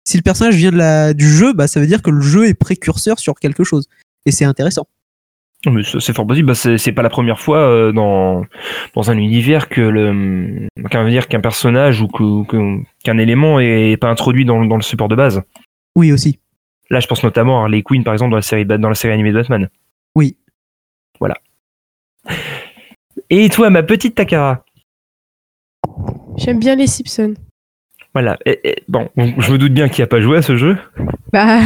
si le personnage vient de la du jeu, bah ça veut dire que le jeu est précurseur sur quelque chose. Et c'est intéressant. C'est fort possible. Bah, c'est pas la première fois euh, dans, dans un univers que le qu'un dire qu'un personnage ou qu'un élément est pas introduit dans, dans le support de base. Oui aussi. Là, je pense notamment à Harley Quinn, par exemple, dans la série, Bat- dans la série animée de Batman. Oui. Voilà. Et toi, ma petite Takara? J'aime bien les Simpsons. Voilà. Et- et- bon, je me doute bien qu'il n'y a pas joué à ce jeu. Bah,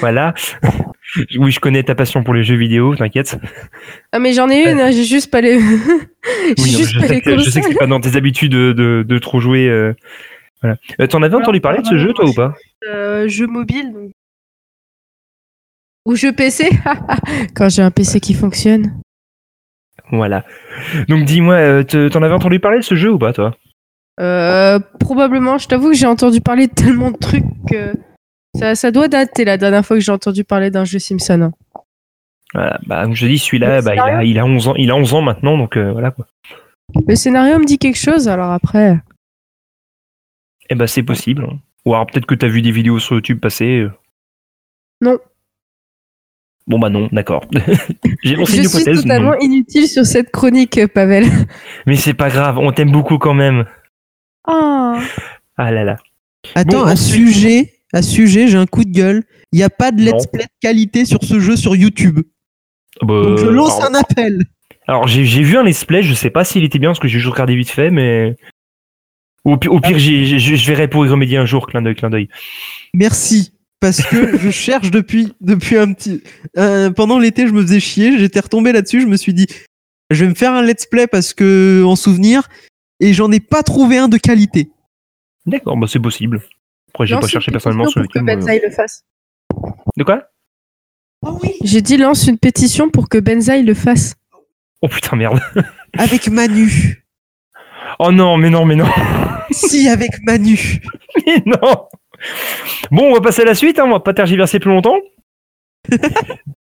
Voilà. [laughs] oui, je connais ta passion pour les jeux vidéo, t'inquiète. ah mais j'en ai une, hein, j'ai juste pas les. [laughs] j'ai Oui, non, juste je, pas sais les que, je sais que c'est pas dans tes habitudes de, de, de trop jouer. euh, Voilà. Euh, T'en avais entendu parler de ce jeu, toi, ou pas? Euh, jeu mobile. donc. Ou jeu PC. [laughs] Quand j'ai un PC qui fonctionne. Voilà. Donc dis-moi, euh, te- t'en avais entendu parler de ce jeu ou pas, toi? Euh, probablement, je t'avoue que j'ai entendu parler de tellement de trucs que ça, ça doit dater la dernière fois que j'ai entendu parler d'un jeu Simpson. hein. Voilà. Bah, comme je te dis, celui-là, Le bah, il, a, scénario il, a 11 ans, il a 11 ans maintenant, donc euh, voilà quoi. Le scénario me dit quelque chose, alors après. Eh bah, c'est possible. hein. Ou alors peut-être que t'as vu des vidéos sur YouTube passer. euh. Non. Bon, bah non, d'accord. [laughs] J'ai lancé Je suis totalement non. inutile sur cette chronique, Pavel. [laughs] Mais c'est pas grave, on t'aime beaucoup quand même. Oh. Ah là là. Attends, Bon, ensuite- sujet, à sujet, j'ai un coup de gueule. Il n'y a pas de let's play de qualité sur ce jeu sur YouTube. Bah, Donc je lance alors- un appel. Alors j'ai j'ai vu un let's play, je sais pas s'il était bien parce que j'ai juste regardé vite fait, mais au, pi- au pire je verrai pour y remédier un jour, clin d'œil, clin d'œil. Merci. Parce que je [laughs] cherche depuis, depuis un petit. euh, pendant l'été, je me faisais chier. J'étais retombé là-dessus. Je me suis dit, je vais me faire un let's play parce que en souvenir. Et j'en ai pas trouvé un de qualité. D'accord, bah c'est possible. Après, j'ai pas cherché personnellement sur pour que YouTube. moi. Benzaï le fasse. De quoi? Oh oui J'ai dit lance une pétition pour que Benzaï le fasse. Oh putain, merde. [laughs] Avec Manu. Oh non, mais non, mais non. [laughs] si, avec Manu. [laughs] Mais non. Bon, on va passer à la suite, hein, on va pas tergiverser plus longtemps.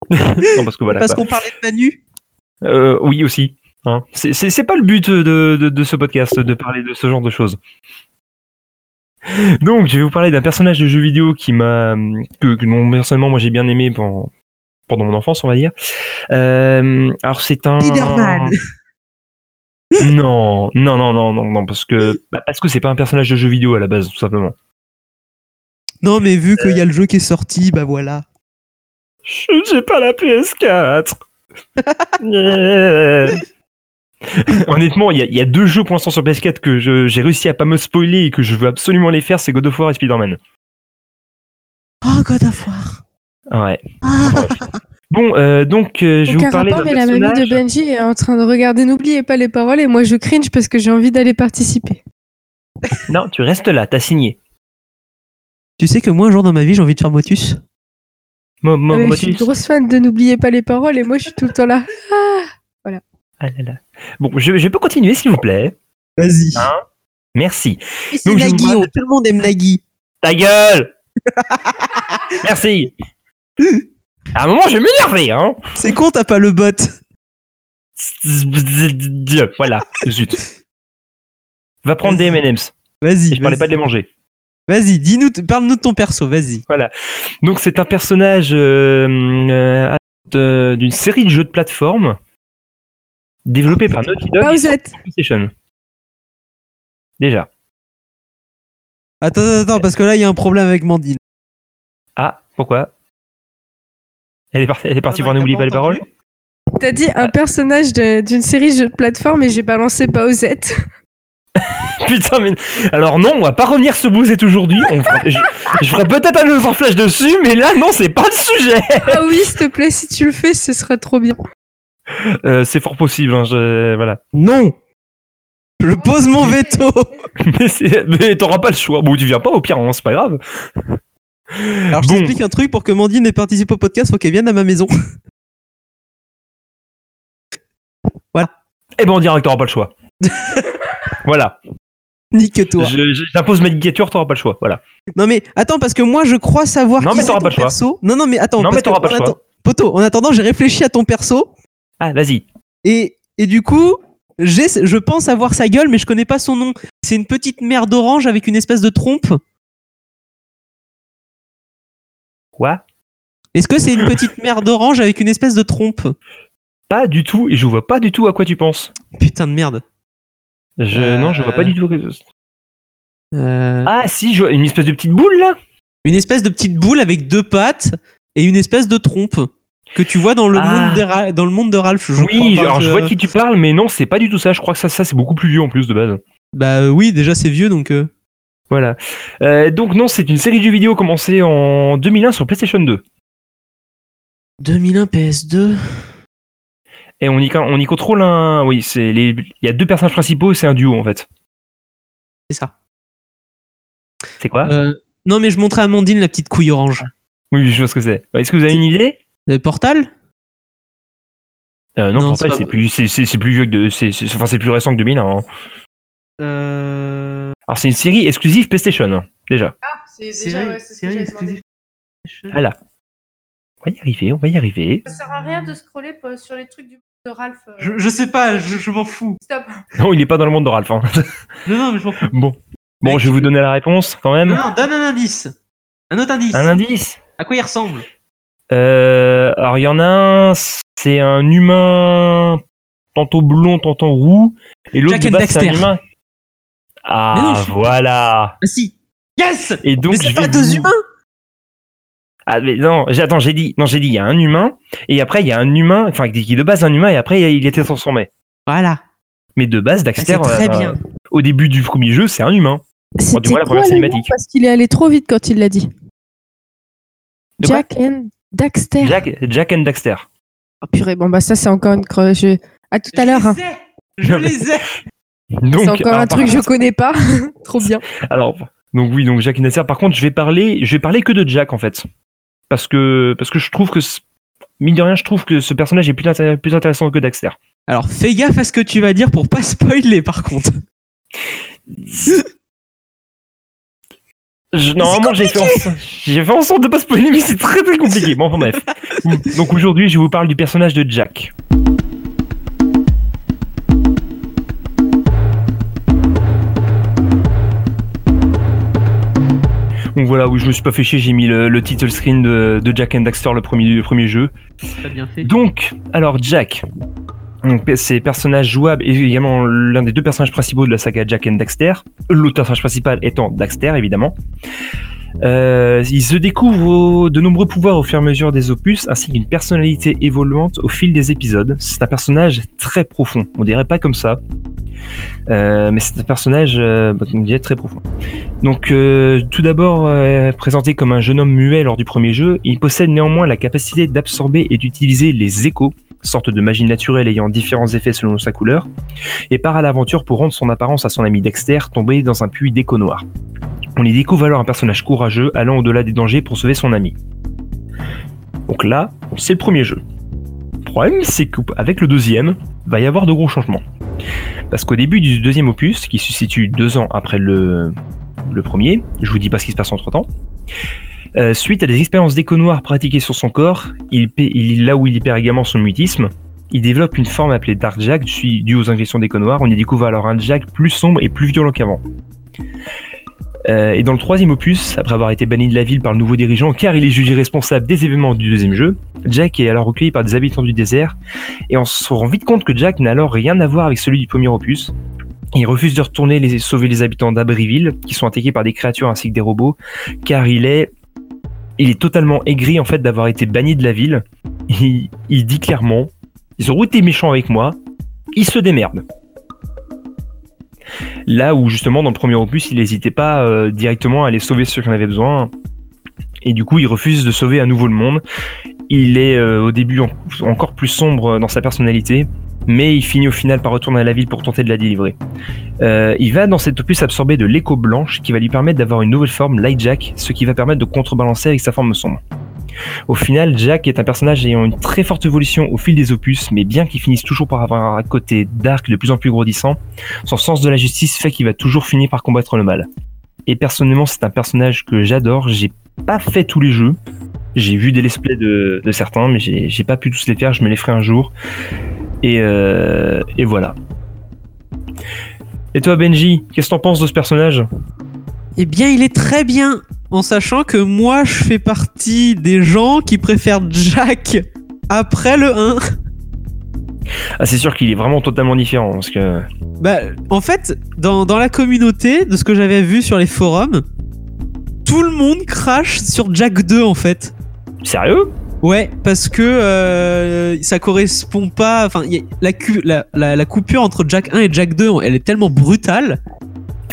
non, parce que voilà. Qu'on parlait de Manu. Euh, oui, aussi. hein. C'est- C'est c'est pas le but de, de- de ce podcast de parler de ce genre de choses. Donc, je vais vous parler d'un personnage de jeu vidéo qui m'a que, que non, personnellement moi j'ai bien aimé pendant, pendant mon enfance, on va dire. Euh, alors c'est un. [laughs] Non, non, non, non, non, non, parce que bah, parce que c'est pas un personnage de jeu vidéo à la base, tout simplement. Non, mais vu qu'il y a le jeu qui est sorti, bah voilà. Je- J'ai pas la PS4. [laughs] Yeah. [laughs] Honnêtement, il y, a- il y a deux jeux pour l'instant sur PS4 que j'ai réussi à pas me spoiler et que je veux absolument les faire, c'est God of War et Spider-Man. Oh, God of War. Ouais. Ah. Bon, euh, donc euh, je vais vous parler rapport, mais la mamie de. Benji est en train de regarder N'oubliez pas les paroles et moi je cringe parce que j'ai envie d'aller participer. [laughs] Non, tu restes là, t'as signé. Tu sais que moi, un jour dans ma vie, j'ai envie de faire Motus. Mo- mo- Ah ouais, je suis une grosse fan de N'oubliez pas les paroles et moi je suis tout le temps là. Ah Ah là là. Bon, je, je peux continuer s'il vous plaît. Vas-y. Hein? Merci. C'est vous on- tout le monde aime Nagui. Ta gueule [laughs] Merci. À un moment, je vais m'énerver, hein. C'est con, t'as pas le bot. [laughs] Voilà, zut. Va prendre des M&M's. Vas-y. Et je parlais pas de les manger. Vas-y, dis-nous, parle-nous de ton perso, vas-y. Donc c'est un personnage euh, euh, de- d'une série de jeux de plateforme développé par Naughty Dog sur PlayStation. Déjà. Attends, attends, attends, parce que là, il y a un problème avec Mandine. Ah, pourquoi? Elle est partie, elle est partie Ah, voir t'as N'oublie pas pas les paroles? T'as dit un personnage de- d'une série de jeux de plateforme et j'ai balancé Pausette. [laughs] Putain, mais. Alors non, on va pas revenir sur Bouzette aujourd'hui. Fera- Je, je ferai peut-être un autre flash dessus, mais là, non, c'est pas le sujet. Ah oui, s'il te plaît, si tu le fais, ce serait trop bien. Euh, c'est fort possible, hein, je- voilà. Non Je pose mon veto [laughs] Mais, t'auras pas le choix. Bon, tu viens pas au pire, hein, c'est pas grave. Alors, je Bon. t'explique un truc, pour que Mandine ait participé au podcast, faut qu'elle vienne à ma maison. [laughs] Eh ben, en direct, t'auras pas le choix. [laughs] voilà. Nique-toi. J'impose ma dictature, t'auras pas le choix. Voilà. Non mais attends parce que moi je crois savoir Non, qui mais t'auras pas le choix. Non non mais attends Non, mais t'auras que pas le choix. Poto, en attendant, j'ai réfléchi à ton perso Ah, vas-y. et et du coup, j'ai je pense avoir sa gueule mais je connais pas son nom. C'est une petite merde orange avec une espèce de trompe. Quoi? Est-ce que c'est une petite merde orange avec une espèce de trompe? Pas du tout, et je vois pas du tout à quoi tu penses. Putain de merde. Je, Euh. Non, je vois pas du tout. Euh, Ah, si, je vois une espèce de petite boule là Une espèce de petite boule avec deux pattes et une espèce de trompe que tu vois dans le Ah. monde de Ra- dans le monde de Ralph. Je Oui, crois, alors je je- vois de qui tu parles, mais non, c'est pas du tout ça. Je crois que ça, ça c'est beaucoup plus vieux en plus de base. Bah euh, oui, déjà c'est vieux donc. euh, Voilà. Euh, donc, non, c'est une série de jeux vidéo commencée en 2001 sur PlayStation 2. 2001 PS2. Et on y, on y contrôle un. Oui, c'est les... il y a deux personnages principaux et c'est un duo en fait. C'est ça. C'est quoi? Euh, non, mais je montrais à Amandine la petite couille orange. Oui, je vois ce que c'est. Est-ce que vous avez une idée? Portal? Euh, Non, Non, Portal, c'est c'est plus, c'est, c'est- c'est plus vieux que de, c'est, c'est- enfin, c'est plus récent que 2001. hein. euh... Alors, c'est une série exclusive PlayStation, hein, déjà. Ah, c'est série exclusive. Voilà. On va y arriver, on va y arriver. Ça sert à rien de scroller sur les trucs du de Ralph. euh. Je, je sais pas, je, je m'en fous. Stop. Non, il est pas dans le monde de Ralph. hein. [laughs] Non, non, mais je m'en fous. bon. Bon, je vais vous donner la réponse quand même. Non, donne un indice. Un autre indice. Un indice. À quoi il ressemble? Euh, alors, il y en a un, c'est un humain tantôt blond, tantôt roux. Et l'autre, c'est un humain. Ah, Mais non, je suis- voilà. Ah si Yes Et donc, Mais c'est pas deux vous- humains Ah mais non, j'ai- attends, j'ai dit, non, j'ai dit, il y a un humain, et après il y a un humain, enfin qui est de base un humain, et après il était transformé. Voilà. Mais de base, Ah, Daxter, C'est très euh, bien. au début du premier jeu, c'est un humain. C'était moins la première cinématique. Parce qu'il est allé trop vite quand il l'a dit. De Jack and Daxter. Jack, Jack and Daxter. Oh purée, bon bah ça c'est encore une creuse. Je... À tout à l'heure. hein. Je les ai Donc, C'est encore alors, un truc que je connais pas. [laughs] trop bien. Alors, Donc oui, donc Jack et Daxter. Par contre, je vais parler, je vais parler que de Jack en fait, parce que parce que je trouve que mine de rien, je trouve que ce personnage est plus, intér- plus intéressant que Daxter. Alors fais gaffe à ce que tu vas dire pour pas [laughs] spoiler par contre. Je- normalement, j'ai fait, en, j'ai fait en sorte de pas spoiler, mais c'est très très compliqué. Bon, enfin, bref. [laughs] Donc aujourd'hui, je vous parle du personnage de Jack. Donc voilà, oui, je me suis pas fait chier, j'ai mis le, le title screen de, de Jack and Daxter, le premier, le premier jeu. Très bien fait. Donc, alors Jack, donc, c'est personnage jouable et également l'un des deux personnages principaux de la saga Jack and Daxter. L'autre personnage principal étant Daxter, évidemment. Euh, il se découvre de nombreux pouvoirs au fur et à mesure des opus, ainsi qu'une personnalité évoluante au fil des épisodes. C'est un personnage très profond. On dirait pas comme ça, Euh, mais c'est un personnage, euh, bah, je disais, très profond. Donc, euh, tout d'abord euh, présenté comme un jeune homme muet lors du premier jeu, il possède néanmoins la capacité d'absorber et d'utiliser les échos, sorte de magie naturelle ayant différents effets selon sa couleur, et part à l'aventure pour rendre son apparence à son ami Dexter, tombé dans un puits d'écho noir. On y découvre alors un personnage courageux allant au-delà des dangers pour sauver son ami. Donc là, c'est le premier jeu. Le problème, c'est qu'avec le deuxième, va y avoir de gros changements. Parce qu'au début du deuxième opus, qui se situe deux ans après le, le premier, je vous dis pas ce qui se passe entre temps, euh, suite à des expériences d'écho noir pratiquées sur son corps, il, il- là où il perd également son mutisme, il développe une forme appelée Dark Jack due aux injections d'écho noir. On y découvre alors un Jack plus sombre et plus violent qu'avant. Euh, et dans le troisième opus, après avoir été banni de la ville par le nouveau dirigeant car il est jugé responsable des événements du deuxième jeu, Jack est alors recueilli par des habitants du désert et on se rend vite compte que Jack n'a alors rien à voir avec celui du premier opus. Il refuse de retourner les, sauver les habitants d'Abrieville qui sont attaqués par des créatures ainsi que des robots car il est il est totalement aigri en fait d'avoir été banni de la ville. Il, dit clairement ils ont été méchants avec moi, ils se démerdent. Là où justement dans le premier opus, il n'hésitait pas euh, directement à aller sauver ceux qui en avaient besoin. Et du coup, il refuse de sauver à nouveau le monde. Il est euh, au début en- encore plus sombre dans sa personnalité, mais il finit au final par retourner à la ville pour tenter de la délivrer. Euh, il va dans cet opus absorber de l'écho blanche qui va lui permettre d'avoir une nouvelle forme, Light Jack, ce qui va permettre de contrebalancer avec sa forme sombre. Au final, Jack est un personnage ayant une très forte évolution au fil des opus, mais bien qu'il finisse toujours par avoir un côté dark de plus en plus grandissant, son sens de la justice fait qu'il va toujours finir par combattre le mal. Et personnellement, c'est un personnage que j'adore. J'ai pas fait tous les jeux. J'ai vu des let's play de, de certains, mais j'ai pas pu tous les faire. Je me les ferai un jour. Et, euh, et voilà. Et toi, Benji, qu'est-ce que t'en penses de ce personnage? Eh bien, il est très bien, en sachant que moi, je fais partie des gens qui préfèrent Jack après le 1. Ah, c'est sûr qu'il est vraiment totalement différent. Parce que. Bah, en fait, dans, dans la communauté, de ce que j'avais vu sur les forums, tout le monde crache sur Jack 2, en fait. Sérieux? Ouais, parce que euh, ça correspond pas. Enfin, la, la, la, la coupure entre Jack 1 et Jack 2, elle est tellement brutale.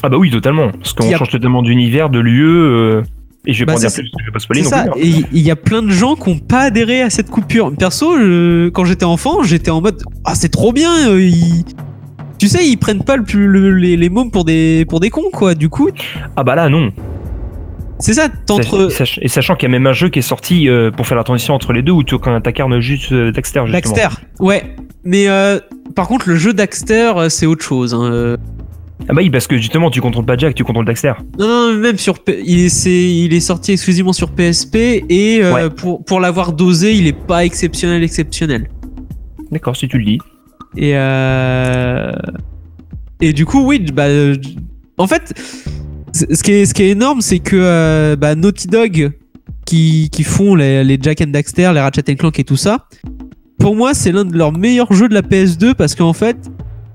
Ah, bah oui, totalement. Parce qu'on a- change totalement d'univers, de lieu. euh, Et je vais Bah, pas en dire plus, je vais pas spoiler non ça. plus. hein. Il y a plein de gens qui n'ont pas adhéré à cette coupure. Perso, je- quand j'étais enfant, j'étais en mode Ah, c'est trop bien. euh, ils- Tu sais, ils prennent pas le- les, les mômes pour des, pour des cons, quoi. Du coup, Ah, bah là, non. C'est ça. T'entre. Et sachant qu'il y a même un jeu qui est sorti euh, pour faire la transition entre les deux où tu t'incarnes juste euh, Dexter. Justement. Daxter. Ouais. Mais euh, par contre, le jeu Daxter, c'est autre chose. hein. Ah bah oui, parce que justement, tu contrôles pas Jack, tu contrôles Dexter. Non, non, même sur. P- Il est, c'est- il est sorti exclusivement sur PSP et Ouais. pour, pour l'avoir dosé, il est pas exceptionnel, exceptionnel. D'accord, si tu le dis. Et et du coup, oui, bah, en fait, ce qui est, énorme, c'est que euh, bah, Naughty Dog, qui, font les, les Jack and Daxter, les Ratchet Clank et tout ça, pour moi, c'est l'un de leurs meilleurs jeux de la PS2 parce qu'en fait,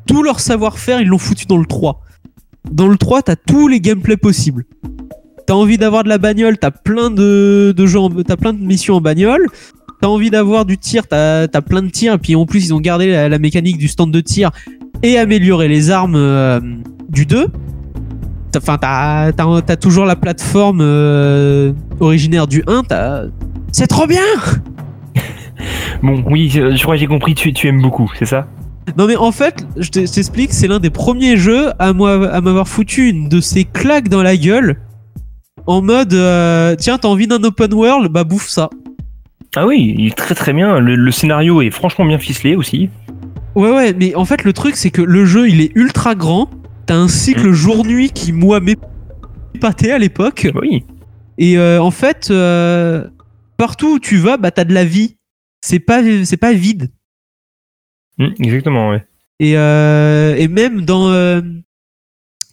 tout leur savoir-faire, ils l'ont foutu dans le 3. Dans le 3, t'as tous les gameplays possibles. T'as envie d'avoir de la bagnole, t'as plein de, de jeux, t'as plein de missions en bagnole. T'as envie d'avoir du tir, t'as as plein de tirs. Et puis en plus, ils ont gardé la, la mécanique du stand de tir et amélioré les armes euh, du 2. T'as- Enfin, t'as t'as- t'as toujours la plateforme euh, originaire du 1. t'as- C'est trop bien! [laughs] Bon, oui, je crois que j'ai compris, tu, tu aimes beaucoup, c'est ça? Non mais en fait, je te- je t'explique, c'est l'un des premiers jeux à moi- à m'avoir foutu une de ces claques dans la gueule en mode euh, tiens, t'as envie d'un open world? Bah bouffe ça. Ah oui, il est très très bien. Le, le scénario est franchement bien ficelé aussi. Ouais, ouais, mais en fait, le truc, c'est que le jeu, il est ultra grand. T'as un cycle Mm. jour-nuit qui, moi, m'épatait à l'époque. Oui. Et euh, en fait, euh, partout où tu vas, bah, t'as de la vie. C'est pas, c'est pas vide. Mm, exactement, ouais. Et, euh, et même dans, euh,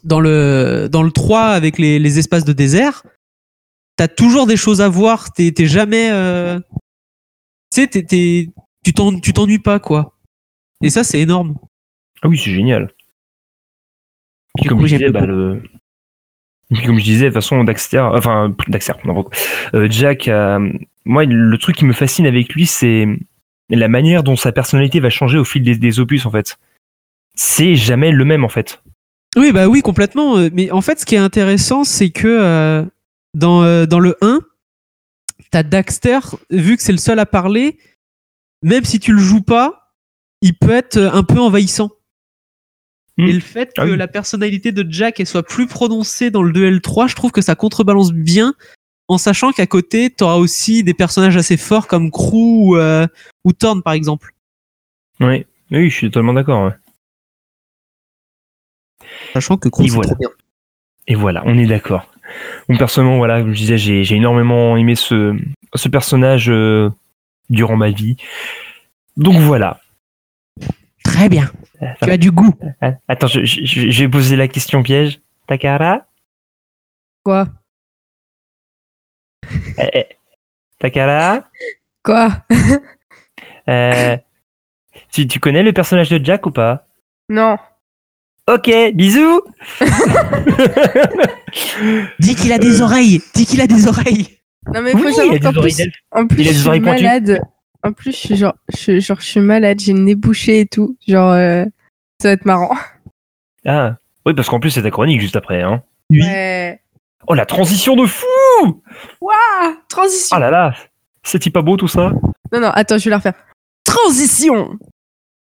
dans, le, dans le 3 avec les, les espaces de désert, t'as toujours des choses à voir. T'es t'es jamais. euh, Tu sais, t'es- t'es- tu t'ennuies pas, quoi. Et ça, c'est énorme. Ah oui, c'est génial. Puis comme coup, je disais, bah, le... Puis comme je disais, de toute façon, Daxter, enfin, Daxter, quoi. Euh, Jack, euh, moi, le truc qui me fascine avec lui, c'est la manière dont sa personnalité va changer au fil des, des opus, en fait. C'est jamais le même, en fait. Oui, bah oui, complètement. Euh, Mais en fait, ce qui est intéressant, c'est que euh, dans, euh, dans le 1, t'as Daxter, vu que c'est le seul à parler, même si tu le joues pas, il peut être un peu envahissant. Hmm. Et le fait que Ah oui. la personnalité de Jack elle soit plus prononcée dans le 2 et le 3, je trouve que ça contrebalance bien, en sachant qu'à côté, t'auras aussi des personnages assez forts comme Crew ou, euh, ou Thorn, par exemple. Oui, oui, je suis totalement d'accord. ouais. Sachant que Crew, c'est voilà. trop bien. Et voilà, on est d'accord. Bon, personnellement, voilà, comme je disais, j'ai j'ai énormément aimé ce, ce personnage euh, durant ma vie. Donc voilà. Très bien. Euh, Tu as du goût. Ah, Attends, je, je- je- je vais poser la question piège. Takara Quoi Eh, eh, Takara Quoi euh, tu, tu connais le personnage de Jack ou pas? Non. Ok, bisous [laughs] Dis qu'il a des oreilles. Dis qu'il a des oreilles. Non, mais faut Oui, il a qu'en des oreilles plus, d'elfe. en plus Il a je des suis oreilles pointues. malade. En plus, je suis genre, je, genre, je suis malade, j'ai le nez bouché et tout. Genre, euh, ça va être marrant. Ah, oui, parce qu'en plus, c'est ta chronique juste après. Hein. Ouais. Oh, la transition de fou Ah, transition. Oh là là C'est-il pas beau tout ça? Non, non, attends, je vais la refaire. Transition.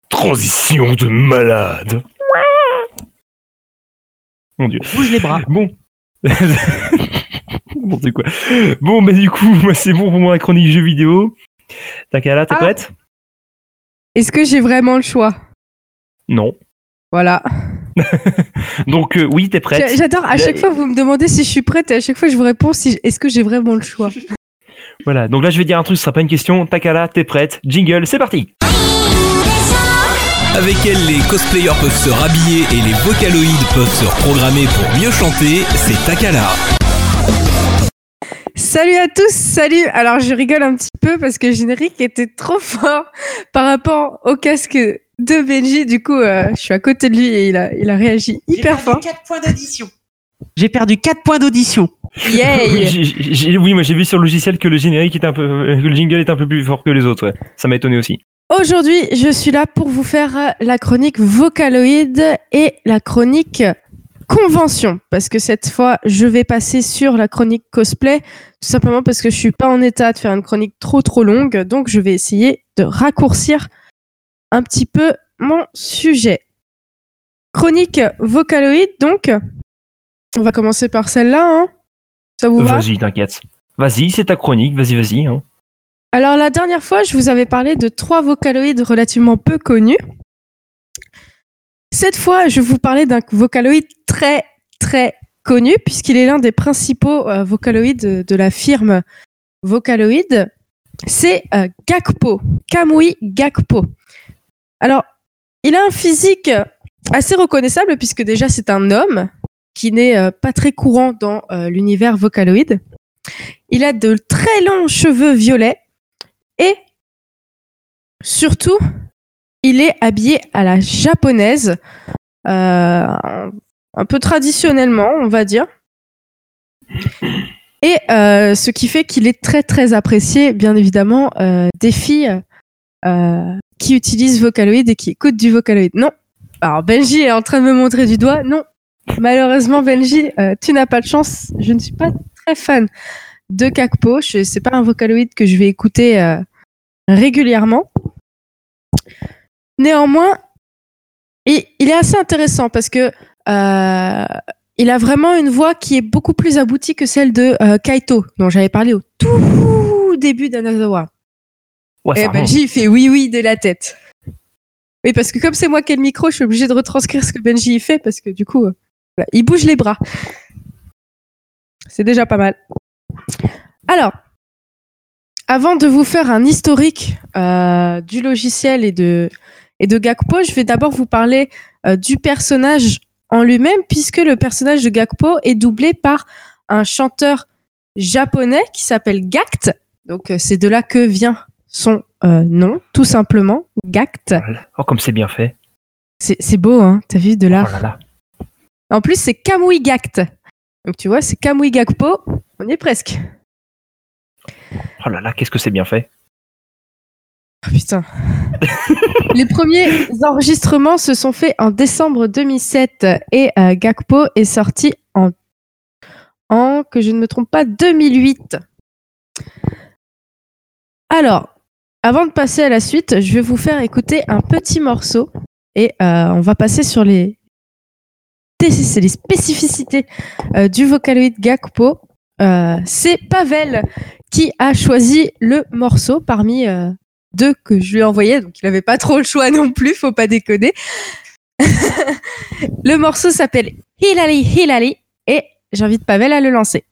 Transition de malade Mon dieu. Bouge les bras. Bon. [laughs] bon, c'est quoi Bon, bah du coup, moi c'est bon pour moi la chronique jeux vidéo. Takala, t'es Ah. prête? Est-ce que j'ai vraiment le choix? Non. Voilà. [laughs] Donc euh, oui, t'es prête. J'a- J'adore, à chaque fois, vous me demandez si je suis prête et à chaque fois, je vous réponds si est-ce que j'ai vraiment le choix? [laughs] Voilà, donc là je vais dire un truc, ce sera pas une question. Takala, t'es prête Jingle, c'est parti Avec elle, les cosplayers peuvent se rhabiller et les vocaloïdes peuvent se reprogrammer pour mieux chanter, c'est Takala. Salut à tous, salut. Alors je rigole un petit peu parce que le générique était trop [laughs] fort par rapport au casque de Benji. Du coup, euh, je suis à côté de lui et il a, il a réagi hyper fort. 4 points d'audition. J'ai perdu 4 points d'audition. [laughs] J'ai- j'ai- oui, moi j'ai vu sur le logiciel que le générique était un peu, que le jingle est un peu plus fort que les autres. ouais. Ça m'a étonné aussi. Aujourd'hui, je suis là pour vous faire la chronique Vocaloid et la chronique convention parce que cette fois, je vais passer sur la chronique cosplay tout simplement parce que je suis pas en état de faire une chronique trop trop longue, donc je vais essayer de raccourcir un petit peu mon sujet. Chronique Vocaloid, donc. On va commencer par celle-là, hein. Ça vous va? Vas-y, t'inquiète. Vas-y, c'est ta chronique, vas-y, vas-y. hein. Alors la dernière fois, je vous avais parlé de trois vocaloïdes relativement peu connus. Cette fois, je vais vous parler d'un vocaloïde très très connu puisqu'il est l'un des principaux euh, vocaloïdes de, la firme Vocaloid. C'est euh, Gakpo, Kamui Gakpo. Alors, il a un physique assez reconnaissable puisque déjà c'est un homme qui n'est euh, pas très courant dans l'univers Vocaloid. Il a de très longs cheveux violets et surtout, il est habillé à la japonaise, euh, un peu traditionnellement, on va dire. Et euh, ce qui fait qu'il est très très apprécié, bien évidemment, euh, des filles qui utilisent Vocaloid et qui écoutent du Vocaloid. Non. Alors Benji est en train de me montrer du doigt. Non. Malheureusement, Benji, tu n'as pas de chance. Je ne suis pas très fan de Kakpo. Je- C'est pas un Vocaloid que je vais écouter régulièrement. Néanmoins, il, il est assez intéressant parce que euh, il a vraiment une voix qui est beaucoup plus aboutie que celle de euh, Kaito, dont j'avais parlé au tout début. Ouais, Et. Benji, il fait oui, oui de la tête. Oui, parce que comme c'est moi qui ai le micro, je suis obligée de retranscrire ce que Benji fait, parce que du coup, euh, voilà, il bouge les bras. C'est déjà pas mal. Alors, avant de vous faire un historique euh, du logiciel et de, et de Gakpo, je vais d'abord vous parler euh, du personnage en lui-même, puisque le personnage de Gakpo est doublé par un chanteur japonais qui s'appelle Gact. Donc, euh, c'est de là que vient son euh, nom, tout simplement, Gact. Oh, comme c'est bien fait. C'est beau, hein T'as vu de Oh là là. En plus, c'est Kamui Gact. Donc, tu vois, c'est Kamui Gakpo. On y est presque. Oh là là, qu'est-ce que c'est bien fait. Oh, putain. [laughs] Les premiers enregistrements se sont faits en décembre 2007 et euh, Gakpo est sorti en, que je ne me trompe pas, 2008. Alors, avant de passer à la suite, je vais vous faire écouter un petit morceau et euh, on va passer sur les, spécificités euh, du Vocaloid Gakpo. C'est Pavel qui a choisi le morceau parmi deux que je lui ai envoyés, donc il n'avait pas trop le choix non plus, faut pas déconner. [laughs] le morceau s'appelle Hilali Hilali et j'invite Pavel à le lancer.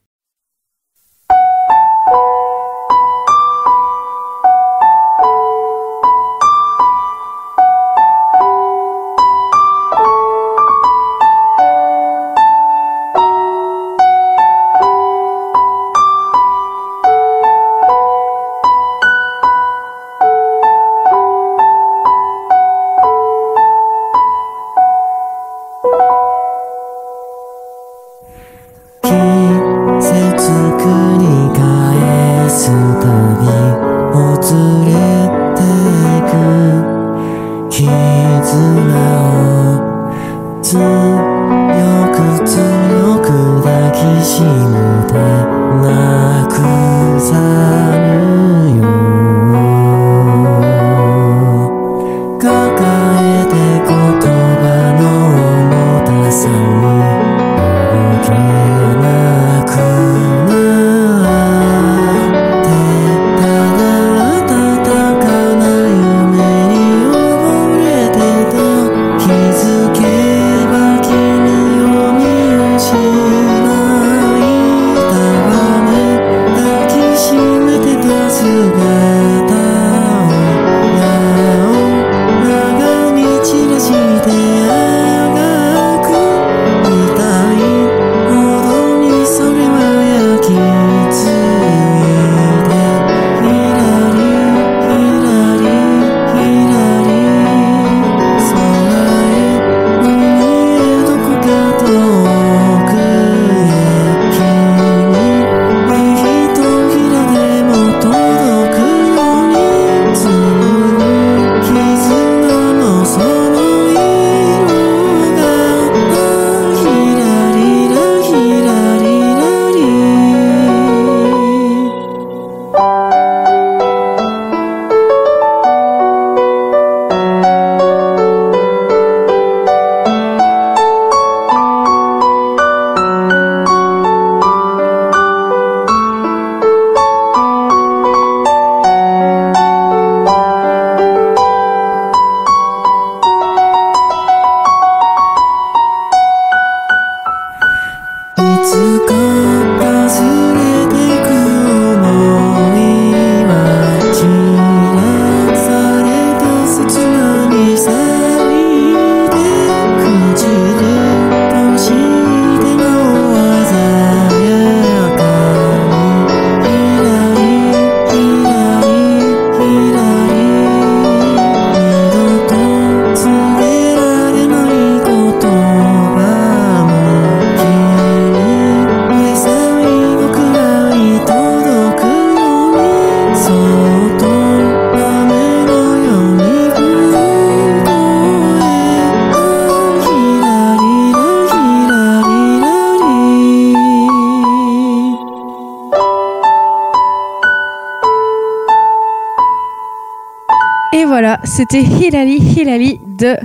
C'était Hilali Hilali de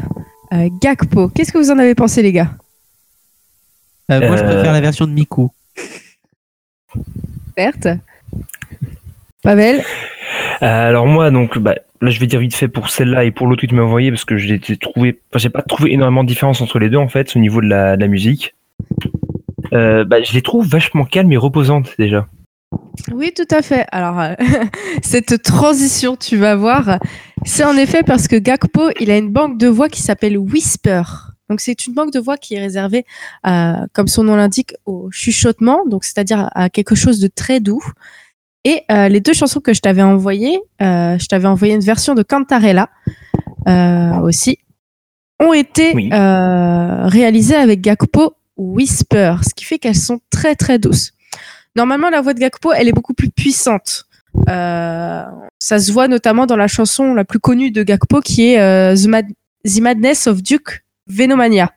euh, Gakpo. Qu'est-ce que vous en avez pensé, les gars? Euh, moi, je Euh. préfère la version de Miku. Certes. Pavel? Euh, alors moi, donc, bah, là, je vais dire vite fait pour celle-là et pour l'autre que tu m'as envoyé parce que je l'ai trouvé, enfin, j'ai pas trouvé énormément de différence entre les deux en fait au niveau de la, de la musique. Euh, bah, je les trouve vachement calmes et reposantes déjà. Oui, tout à fait. Alors, euh, [laughs] cette transition, tu vas voir, c'est en effet parce que Gakpo, il a une banque de voix qui s'appelle Whisper. Donc, c'est une banque de voix qui est réservée, à, comme son nom l'indique, au chuchotement, donc c'est-à-dire à quelque chose de très doux. Et euh, les deux chansons que je t'avais envoyées, euh, je t'avais envoyé une version de Cantarella euh, aussi, ont été Oui. euh, réalisées avec Gakpo Whisper, ce qui fait qu'elles sont très très douces. Normalement, la voix de Gakpo, elle est beaucoup plus puissante. Euh, ça se voit notamment dans la chanson la plus connue de Gakpo, qui est euh, The, Mad- The Madness of Duke Venomania.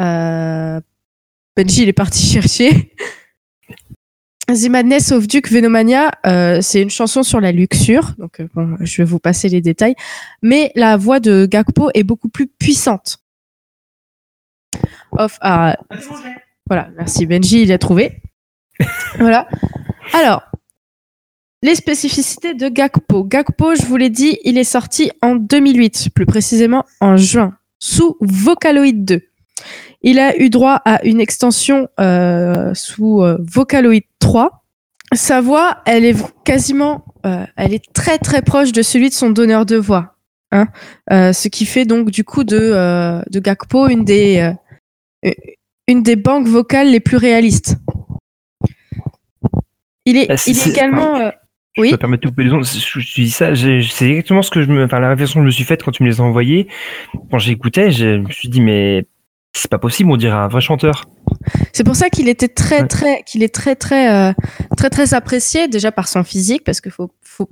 Euh, Benji, il est parti [laughs] chercher. The Madness of Duke Venomania, euh, c'est une chanson sur la luxure. Donc, bon, je vais vous passer les détails. Mais la voix de Gakpo est beaucoup plus puissante. Off, ah, voilà, merci Benji, il a trouvé. [laughs] voilà. Alors, les spécificités de Gakpo. Gakpo, je vous l'ai dit, il est sorti en 2008, plus précisément en juin, sous Vocaloid 2. Il a eu droit à une extension euh, sous euh, Vocaloid 3. Sa voix, elle est quasiment, euh, elle est très très proche de celui de son donneur de voix. Hein ce qui fait donc du coup de, de Gakpo une des banques vocales les plus réalistes. Il est, Ah, il est également. euh, Je Oui. peux me permettre de couper les ondes. Je, je, je dis ça, c'est exactement ce que je me, enfin la réflexion que je me suis faite quand tu me les as envoyés. Quand j'écoutais, je me suis dit mais c'est pas possible, on dirait un vrai chanteur. C'est pour ça qu'il était très très qu'il est très très euh, très très apprécié déjà par son physique parce que faut faut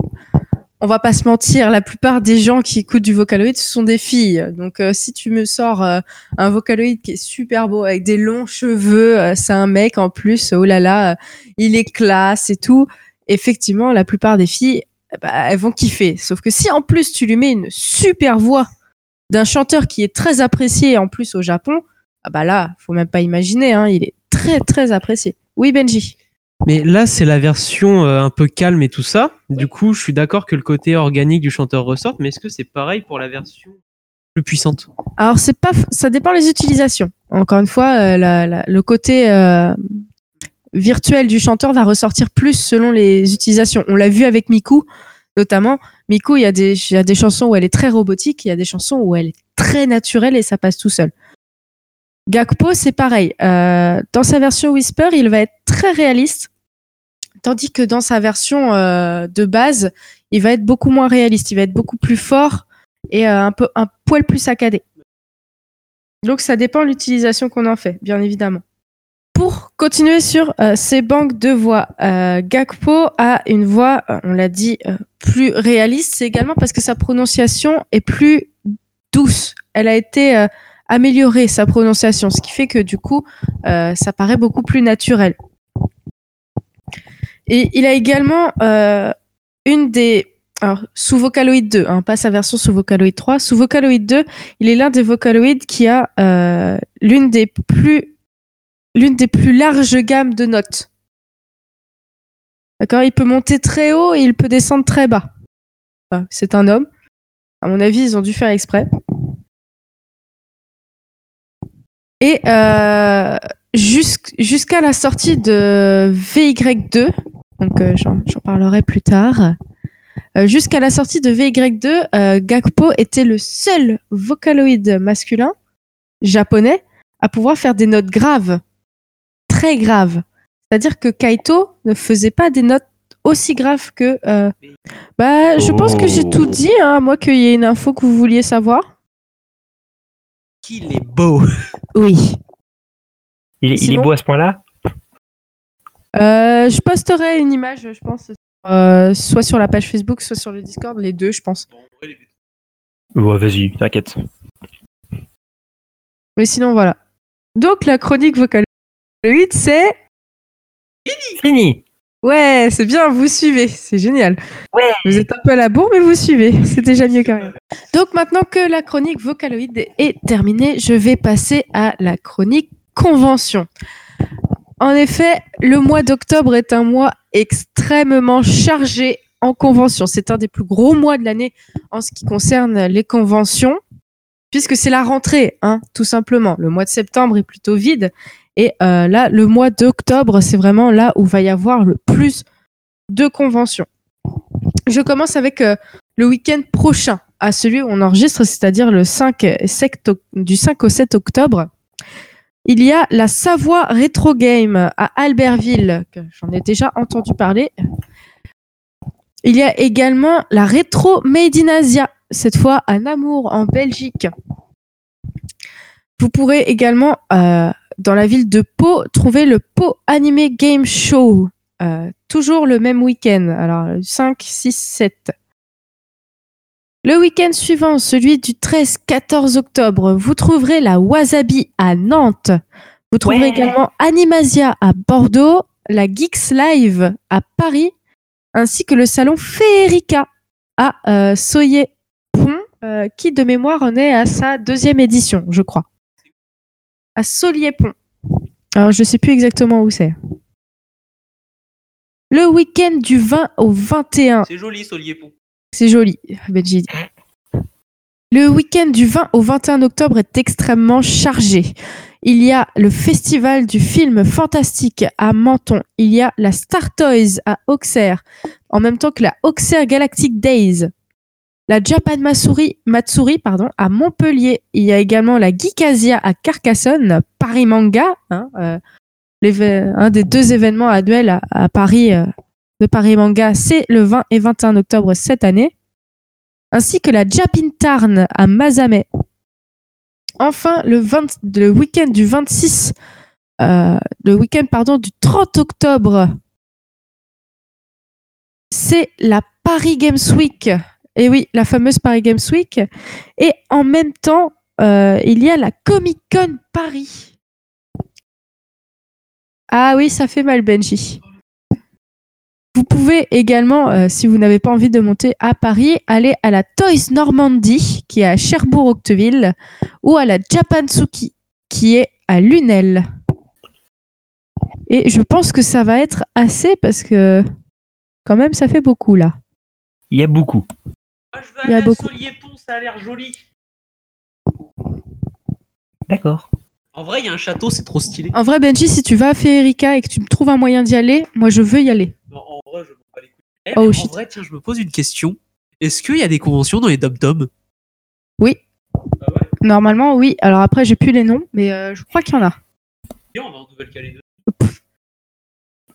on va pas se mentir, la plupart des gens qui écoutent du Vocaloid ce sont des filles. Donc euh, si tu me sors euh, un Vocaloid qui est super beau avec des longs cheveux, euh, c'est un mec en plus, oh là là, il est classe et tout. Effectivement, la plupart des filles eh ben, elles vont kiffer. Sauf que si en plus tu lui mets une super voix d'un chanteur qui est très apprécié en plus au Japon, ah bah là, faut même pas imaginer, hein, il est très très apprécié. Oui Benji. Mais là, c'est la version euh, un peu calme et tout ça. Du coup, je suis d'accord que le côté organique du chanteur ressorte, mais est-ce que c'est pareil pour la version plus puissante? Alors c'est pas, f- ça dépend des utilisations. Encore une fois, euh, la- la- le côté euh, virtuel du chanteur va ressortir plus selon les utilisations. On l'a vu avec Miku, notamment. Miku, il y a des, il y a des chansons où elle est très robotique, il y a des chansons où elle est très naturelle et ça passe tout seul. Gakpo, c'est pareil. Euh, dans sa version Whisper, il va être très réaliste, tandis que dans sa version euh, de base, il va être beaucoup moins réaliste. Il va être beaucoup plus fort et euh, un un poil plus saccadé. Donc ça dépend de l'utilisation qu'on en fait, bien évidemment. Pour continuer sur ces banques de voix, Gakpo a une voix, on l'a dit, plus réaliste. C'est également parce que sa prononciation est plus douce. Elle a été améliorée, sa prononciation, ce qui fait que du coup, euh, ça paraît beaucoup plus naturel. Et il a également euh, une des... Alors, sous Vocaloid 2, hein, pas sa version sous Vocaloid 3. Sous Vocaloid 2, il est l'un des Vocaloids qui a euh, l'une des plus larges gammes de notes. D'accord? Il peut monter très haut et il peut descendre très bas. C'est un homme. À mon avis, ils ont dû faire exprès. Et euh, jusqu- jusqu'à la sortie de VY2, donc euh, j'en parlerai plus tard, euh, jusqu'à la sortie de VY2, euh, Gakpo était le seul vocaloïde masculin japonais à pouvoir faire des notes graves, très graves. C'est-à-dire que Kaito ne faisait pas des notes aussi graves que. Bah, je pense que j'ai tout dit, hein, à moins qu'il y ait une info que vous vouliez savoir. Qu'il est beau [laughs] Oui. Il, est- il est Sinon- beau à ce point-là? Euh, je posterai une image, je pense, euh, soit sur la page Facebook, soit sur le Discord, les deux, je pense. Ouais, vas-y, t'inquiète. Mais sinon, voilà. Donc, la chronique vocaloïde, c'est. Fini Ouais, c'est bien, vous suivez, c'est génial. Ouais. Vous êtes un peu à la bourre, mais vous suivez, c'est déjà mieux que rien. Donc maintenant que la chronique vocaloïde est terminée, je vais passer à la chronique conventions. En effet, le mois d'octobre est un mois extrêmement chargé en conventions. C'est un des plus gros mois de l'année en ce qui concerne les conventions, puisque c'est la rentrée, hein, tout simplement. Le mois de septembre est plutôt vide. Et euh, là, le mois d'octobre, c'est vraiment là où va y avoir le plus de conventions. Je commence avec euh, le week-end prochain, à celui où on enregistre, c'est-à-dire le 5 et 7 oc- du 5 au 7 octobre. Il y a la Savoie Retro Game à Albertville, que j'en ai déjà entendu parler. Il y a également la Retro Made in Asia, cette fois à Namur, en Belgique. Vous pourrez également, euh, dans la ville de Pau, trouver le Pau Anime Game Show. Euh, toujours le même week-end, alors 5, 6, 7. Le week-end suivant, celui du 13-14 octobre, vous trouverez la Wasabi à Nantes. Vous trouverez Ouais. également Animasia à Bordeaux, la Geeks Live à Paris, ainsi que le salon Féerica à euh, Soyer-Pont, euh, qui de mémoire en est à sa deuxième édition, je crois. À Solier-Pont. Alors, je sais plus exactement où c'est. Le week-end du 20 au 21 C'est joli, Solier-Pont. c'est joli, Benji. Le week-end du 20 au 21 octobre est extrêmement chargé. Il y a le festival du film fantastique à Menton. Il y a la Star Toys à Auxerre, en même temps que la Auxerre Galactic Days. La Japan Matsuri, pardon, à Montpellier. Il y a également la Geekasia à Carcassonne, Paris Manga, hein, euh, un des deux événements annuels à, Paris euh, de Paris Manga, c'est le 20 et 21 octobre cette année, ainsi que la Japin Tarn à Mazamet. Enfin, le, 20 le week-end du 26, euh, le week-end pardon du 30 octobre, c'est la Paris Games Week. Et oui, la fameuse Paris Games Week. Et en même temps, euh, il y a la Comic Con Paris. Ah oui, ça fait mal, Benji. Vous pouvez également, euh, si vous n'avez pas envie de monter à Paris, aller à la Toys Normandie, qui est à Cherbourg-Octeville, ou à la Japansuki, qui est à Lunel. Et je pense que ça va être assez parce que, quand même, ça fait beaucoup là. Il y a beaucoup. Moi, je veux Il y a beaucoup. Solier-Pont, ça a l'air joli. D'accord. En vrai, il y a un château, c'est trop stylé. En vrai, Benji, si tu vas à Féerica et que tu me trouves un moyen d'y aller, moi je veux y aller. Non, en vrai, je les couilles. Eh, Oh, en shit. vrai, tiens, je me pose une question. Est-ce qu'il y a des conventions dans les dom-toms Oui. Ah ouais? Normalement, oui. Alors après, j'ai plus les noms, mais euh, je crois qu'il y en a. Viens, on va en Nouvelle-Calédonie.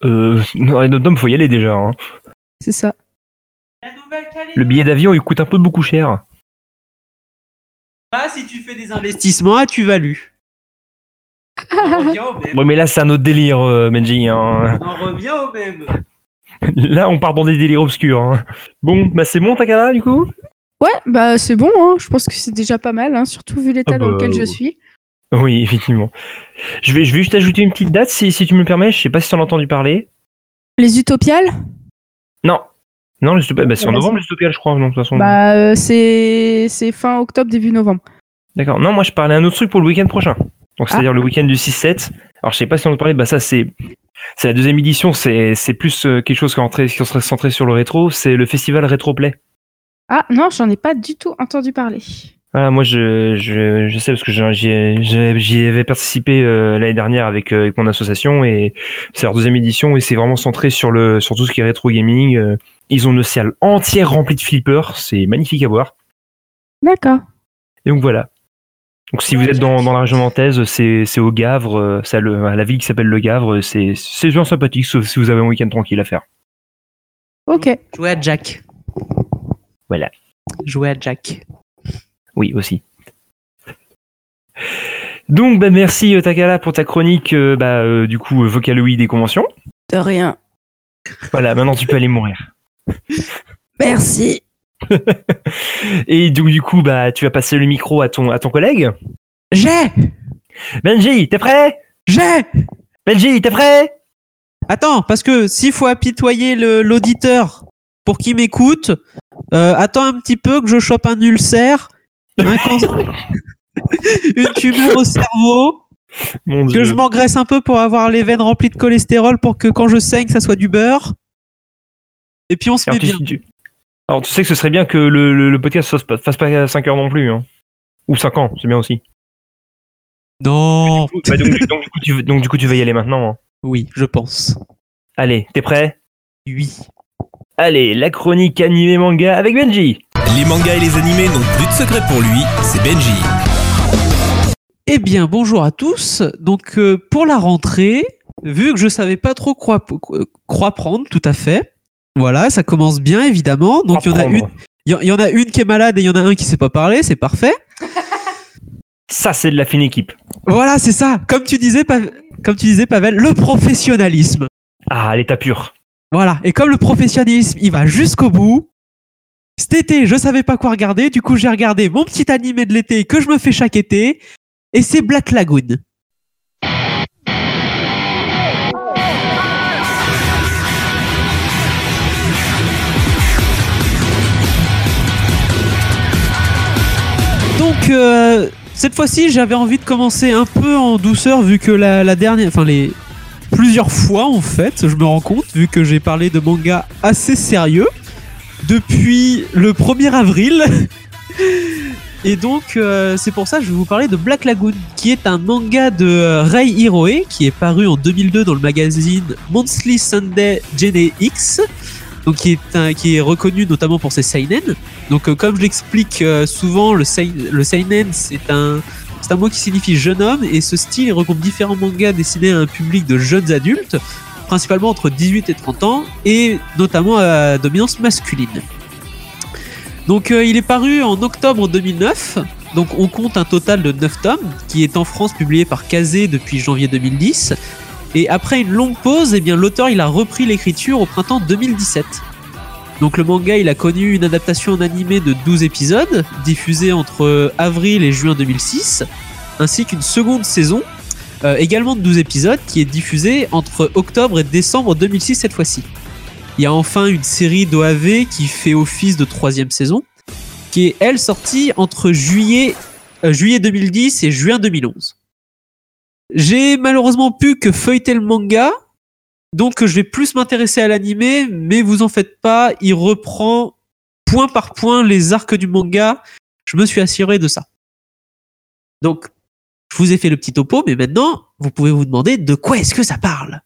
Euh, non, notre homme, faut y aller déjà. hein. C'est ça. Le billet d'avion, il coûte un peu beaucoup cher. Ah, si tu fais des investissements à au même. Bon, mais là, c'est un autre délire, euh, Benji. hein. On en revient au même. [laughs] Là, on part dans des délires obscurs. hein. Bon, bah c'est bon, Takara, du coup? Ouais, bah c'est bon. hein. Je pense que c'est déjà pas mal, hein, surtout vu l'état Ah dans bah, lequel je ouais. suis. Oui, effectivement. Je vais, je vais juste ajouter une petite date, si, si tu me le permets. Je sais pas si tu en as entendu parler. Les Utopiales? Non. Non, Utopiales, bah, c'est en novembre, les Utopiales, je crois. Non, de toute façon. Bah euh, c'est c'est fin octobre, début novembre. D'accord. Non, moi, je parlais un autre truc pour le week-end prochain. Donc, Ah. c'est-à-dire le week-end du 6-7. Alors, je sais pas si on en parlait. Bah, ça, c'est. C'est la deuxième édition, c'est c'est plus euh, quelque chose qui, serait centré sur le rétro, c'est le festival Retroplay. Ah non, j'en ai pas du tout entendu parler. Voilà, moi je, je, je sais parce que j'y ai- j'y j'y avais participé euh, l'année dernière avec, euh, avec mon association et c'est leur deuxième édition et c'est vraiment centré sur le sur tout ce qui est rétro gaming. Euh, Ils ont une salle entière remplie de flippers, c'est magnifique à voir. D'accord. Et donc voilà. Donc si vous êtes dans, dans la région nantaise, c'est au Gavre, c'est à, la ville qui s'appelle le Gavre, c'est c'est bien sympathique sauf si vous avez un week-end tranquille à faire. Ok. Jouer à Jack. Voilà. Jouer à Jack. Oui, aussi. Donc, bah, merci euh, Takala pour ta chronique, euh, bah, euh, du coup, Vocaloid des conventions. De rien. Voilà, maintenant tu peux aller mourir. [laughs] Merci. [laughs] Et donc, du coup, bah, tu vas passer le micro à ton, à ton collègue. J'ai Benji, t'es prêt? J'ai Benji, t'es prêt? Attends, parce que s'il faut apitoyer l'auditeur pour qu'il m'écoute, euh, attends un petit peu que je chope un ulcère, [laughs] une tumeur au cerveau, Mon Que Dieu. je m'engraisse un peu pour avoir les veines remplies de cholestérol pour que quand je saigne, ça soit du beurre. Et puis on se met Alors, bien. tu, tu- alors, tu sais que ce serait bien que le, le- le podcast fasse pas, fasse pas 5 heures non plus. Hein. Ou 5 ans, c'est bien aussi. Non. Bah, donc, du- donc, du coup, tu, veux- donc du coup, tu vas y aller maintenant. hein. Oui, je pense. Allez, t'es prêt? Oui. Allez, la chronique animé manga avec Benji. Les mangas et les animés n'ont plus de secret pour lui, c'est Benji. Eh bien, bonjour à tous. Donc, euh, pour la rentrée, vu que je savais pas trop quoi, quoi prendre, tout à fait. Voilà, ça commence bien évidemment. Donc, il y en a une, Apprendre. il y, il y en a une qui est malade et il y en a un qui sait pas parler, c'est parfait. [laughs] Ça, c'est de la fine équipe. Voilà, c'est ça. Comme tu disais, Pa- comme tu disais, Pavel, le professionnalisme. Ah, l'état pur. Voilà. Et comme le professionnalisme, il va jusqu'au bout. Cet été, je savais pas quoi regarder. Du coup, j'ai regardé mon petit animé de l'été que je me fais chaque été. Et c'est Black Lagoon. Donc, euh, cette fois-ci, j'avais envie de commencer un peu en douceur vu que la, dernière, enfin les plusieurs fois en fait, je me rends compte vu que j'ai parlé de manga assez sérieux depuis le 1er avril. [laughs] Et donc, euh, c'est pour ça que je vais vous parler de Black Lagoon, qui est un manga de euh, Rei Hiroe, qui est paru en 2002 dans le magazine Monthly Sunday Gene X, donc qui est, qui est reconnu notamment pour ses seinen. Donc, euh, comme je l'explique souvent, le, sein- le seinen, c'est un, c'est un mot qui signifie jeune homme, et ce style regroupe différents mangas destinés à un public de jeunes adultes, principalement entre 18 et 30 ans, et notamment à dominance masculine. Donc euh, il est paru en octobre 2009. Donc on compte un total de 9 tomes qui est en France publié par Kazé depuis janvier 2010. Et après une longue pause, eh bien l'auteur il a repris l'écriture au printemps 2017. Donc le manga il a connu une adaptation en animé de 12 épisodes diffusée entre avril et juin 2006 ainsi qu'une seconde saison euh, également de 12 épisodes qui est diffusée entre octobre et décembre 2006 cette fois-ci. Il y a enfin une série d'OAV qui fait office de troisième saison, qui est elle sortie entre juillet, euh, juillet 2010 et juin 2011. J'ai malheureusement pu que feuilleter le manga, donc je vais plus m'intéresser à l'animé, mais vous en faites pas, il reprend point par point les arcs du manga. Je me suis assuré de ça. Donc, je vous ai fait le petit topo, mais maintenant, vous pouvez vous demander de quoi est-ce que ça parle.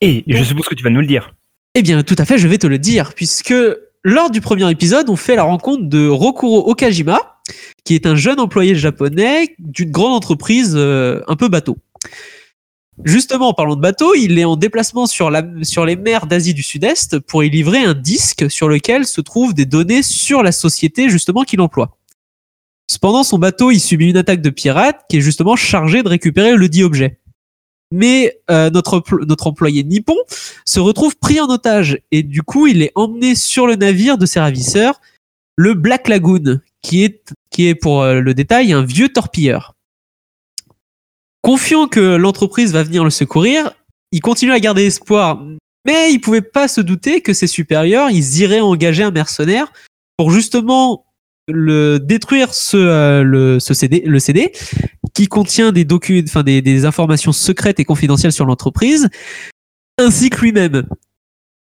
Et je suppose que tu vas nous le dire. Eh bien, tout à fait, je vais te le dire, puisque lors du premier épisode, on fait la rencontre de Rokuro Okajima, qui est un jeune employé japonais d'une grande entreprise euh, un peu bateau. Justement, en parlant de bateau, il est en déplacement sur, la, sur les mers d'Asie du Sud-Est pour y livrer un disque sur lequel se trouvent des données sur la société justement qu'il emploie. Cependant, son bateau, il subit une attaque de pirates qui est justement chargée de récupérer le dit objet. Mais euh, notre, notre employé nippon se retrouve pris en otage et du coup il est emmené sur le navire de ses ravisseurs, le Black Lagoon, qui est, qui est pour euh, le détail un vieux torpilleur. Confiant que l'entreprise va venir le secourir, il continue à garder espoir, mais il pouvait pas se douter que ses supérieurs ils iraient engager un mercenaire pour justement le détruire ce, euh, le, ce CD, le CD qui contient des, docu enfin, des, des informations secrètes et confidentielles sur l'entreprise, ainsi que lui-même.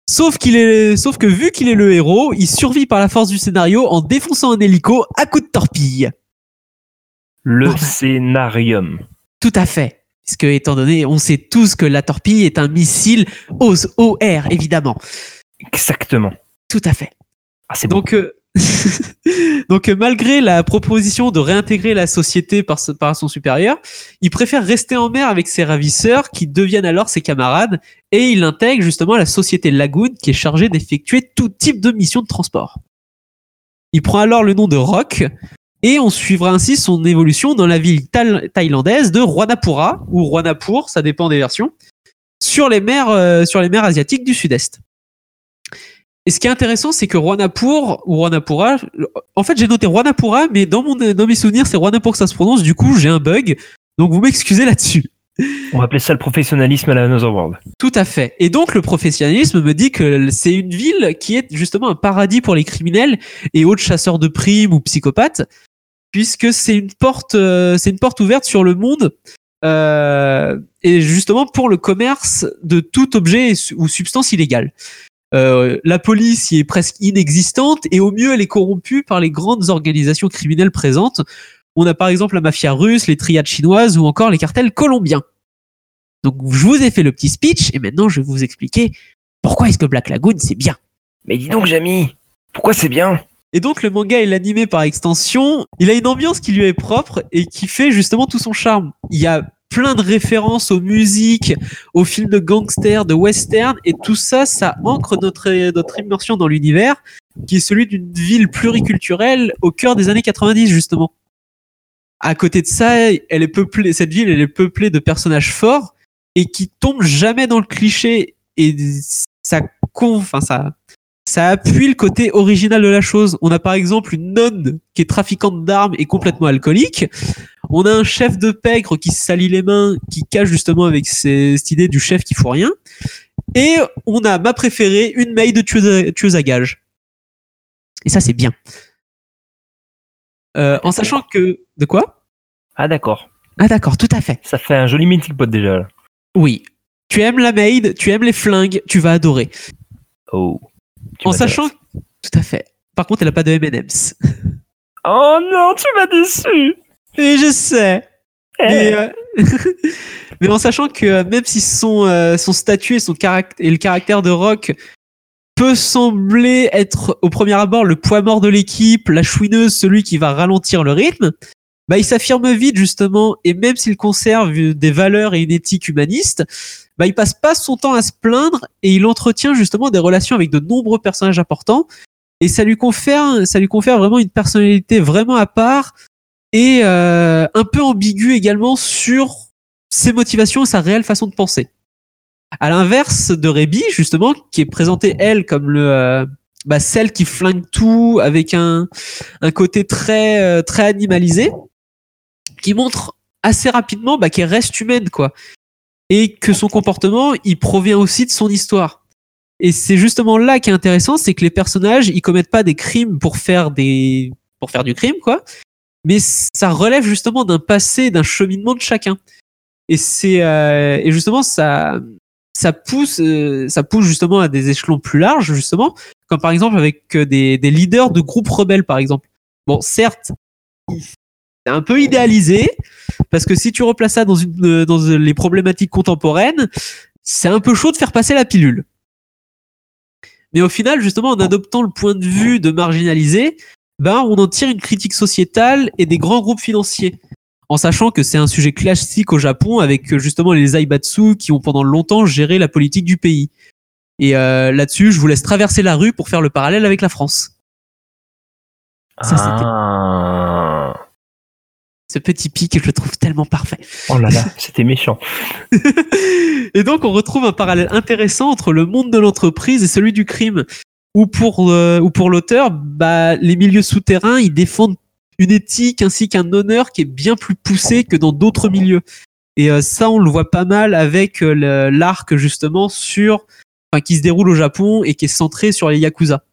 Sauf, qu'il est, sauf que vu qu'il est le héros, il survit par la force du scénario en défonçant un hélico à coups de torpille. Le scénarium. Tout à fait. Puisque, étant donné, on sait tous que la torpille est un missile OS, OR, évidemment. Exactement. Tout à fait. Ah, c'est bon. Donc, euh, [laughs] donc malgré la proposition de réintégrer la société par, son supérieur, il préfère rester en mer avec ses ravisseurs qui deviennent alors ses camarades et il intègre justement la société Lagoon qui est chargée d'effectuer tout type de mission de transport. Il prend alors le nom de Rock et on suivra ainsi son évolution dans la ville thaï- thaïlandaise de Rwanapura ou Rwanapur, ça dépend des versions, sur les mers, euh, sur les mers asiatiques du sud-est. Et ce qui est intéressant, c'est que Rwanapur ou Rwanapura, en fait, j'ai noté Rwanapura, mais dans, mon, dans mes souvenirs, c'est Rwanapur que ça se prononce. Du coup, j'ai un bug. Donc, vous m'excusez là-dessus. On va appeler ça le professionnalisme à la Another World. Tout à fait. Et donc, le professionnalisme me dit que c'est une ville qui est justement un paradis pour les criminels et autres chasseurs de primes ou psychopathes, puisque c'est une porte, euh, c'est une porte ouverte sur le monde euh, et justement pour le commerce de tout objet ou substance illégale. Euh, la police y est presque inexistante et au mieux elle est corrompue par les grandes organisations criminelles présentes. On a par exemple la mafia russe, les triades chinoises ou encore les cartels colombiens. Donc je vous ai fait le petit speech et maintenant je vais vous expliquer pourquoi est-ce que Black Lagoon c'est bien. Mais dis donc, Jamy, pourquoi c'est bien? Et donc le manga et l'animé par extension, il a une ambiance qui lui est propre et qui fait justement tout son charme. Il y a plein de références aux musiques, aux films de gangsters, de western, et tout ça, ça ancre notre, notre immersion dans l'univers, qui est celui d'une ville pluriculturelle au cœur des années 90 justement. À côté de ça, elle est peuplée, cette ville, elle est peuplée de personnages forts et qui tombent jamais dans le cliché et ça, enfin ça, ça appuie le côté original de la chose. On a par exemple une nonne qui est trafiquante d'armes et complètement alcoolique. On a un chef de pègre qui se salit les mains, qui cache justement avec ces- cette idée du chef qui fout rien. Et on a ma préférée, une maid tueuse à, tueuse à gages. Et ça, c'est bien. Euh, en sachant que... De quoi? Ah d'accord, Ah d'accord, tout à fait. ça fait un joli melting pot déjà. là. Oui. Tu aimes la maid, tu aimes les flingues, tu vas adorer. Oh. En sachant... Tout à fait. Par contre, elle a pas de M&M's. Oh non, tu m'as déçu Et je sais. Eh. Mais, euh, [laughs] mais en sachant que euh, même si son, euh, son statut et, son et le caractère de Rock peut sembler être au premier abord le poids mort de l'équipe, la chouineuse, celui qui va ralentir le rythme, bah, il s'affirme vite justement et même s'il conserve des valeurs et une éthique humaniste, bah, il passe pas son temps à se plaindre et il entretient justement des relations avec de nombreux personnages importants et ça lui confère, ça lui confère vraiment une personnalité vraiment à part et euh, un peu ambigu également sur ses motivations et sa réelle façon de penser. À l'inverse de Rebi, justement, qui est présentée elle comme euh, bah, celle qui flingue tout avec un, un côté très euh, très animalisé, qui montre assez rapidement bah, qu'elle reste humaine quoi, et que son comportement il provient aussi de son histoire. Et c'est justement là qui est intéressant, c'est que les personnages ils commettent pas des crimes pour faire des pour faire du crime quoi, mais ça relève justement d'un passé, d'un cheminement de chacun. Et c'est euh, et justement ça ça pousse euh, ça pousse justement à des échelons plus larges justement, comme par exemple avec euh, des, des leaders de groupes rebelles par exemple. Bon, certes, c'est un peu idéalisé parce que si tu replaces ça dans une euh, dans les problématiques contemporaines, c'est un peu chaud de faire passer la pilule. Mais au final, justement, en adoptant le point de vue de marginalisé, ben, on en tire une critique sociétale et des grands groupes financiers. En sachant que c'est un sujet classique au Japon avec euh, justement les Aibatsu qui ont pendant longtemps géré la politique du pays. Et euh, là-dessus, je vous laisse traverser la rue pour faire le parallèle avec la France. Ça, Ah. Ce petit pic, je le trouve tellement parfait. Oh là là, [laughs] c'était méchant. et donc, on retrouve un parallèle intéressant entre le monde de l'entreprise et celui du crime. Ou pour, euh, ou pour l'auteur, bah, les milieux souterrains, ils défendent une éthique ainsi qu'un honneur qui est bien plus poussé que dans d'autres milieux. Et euh, ça, on le voit pas mal avec euh, l'arc justement sur, enfin, qui se déroule au Japon et qui est centré sur les yakuza.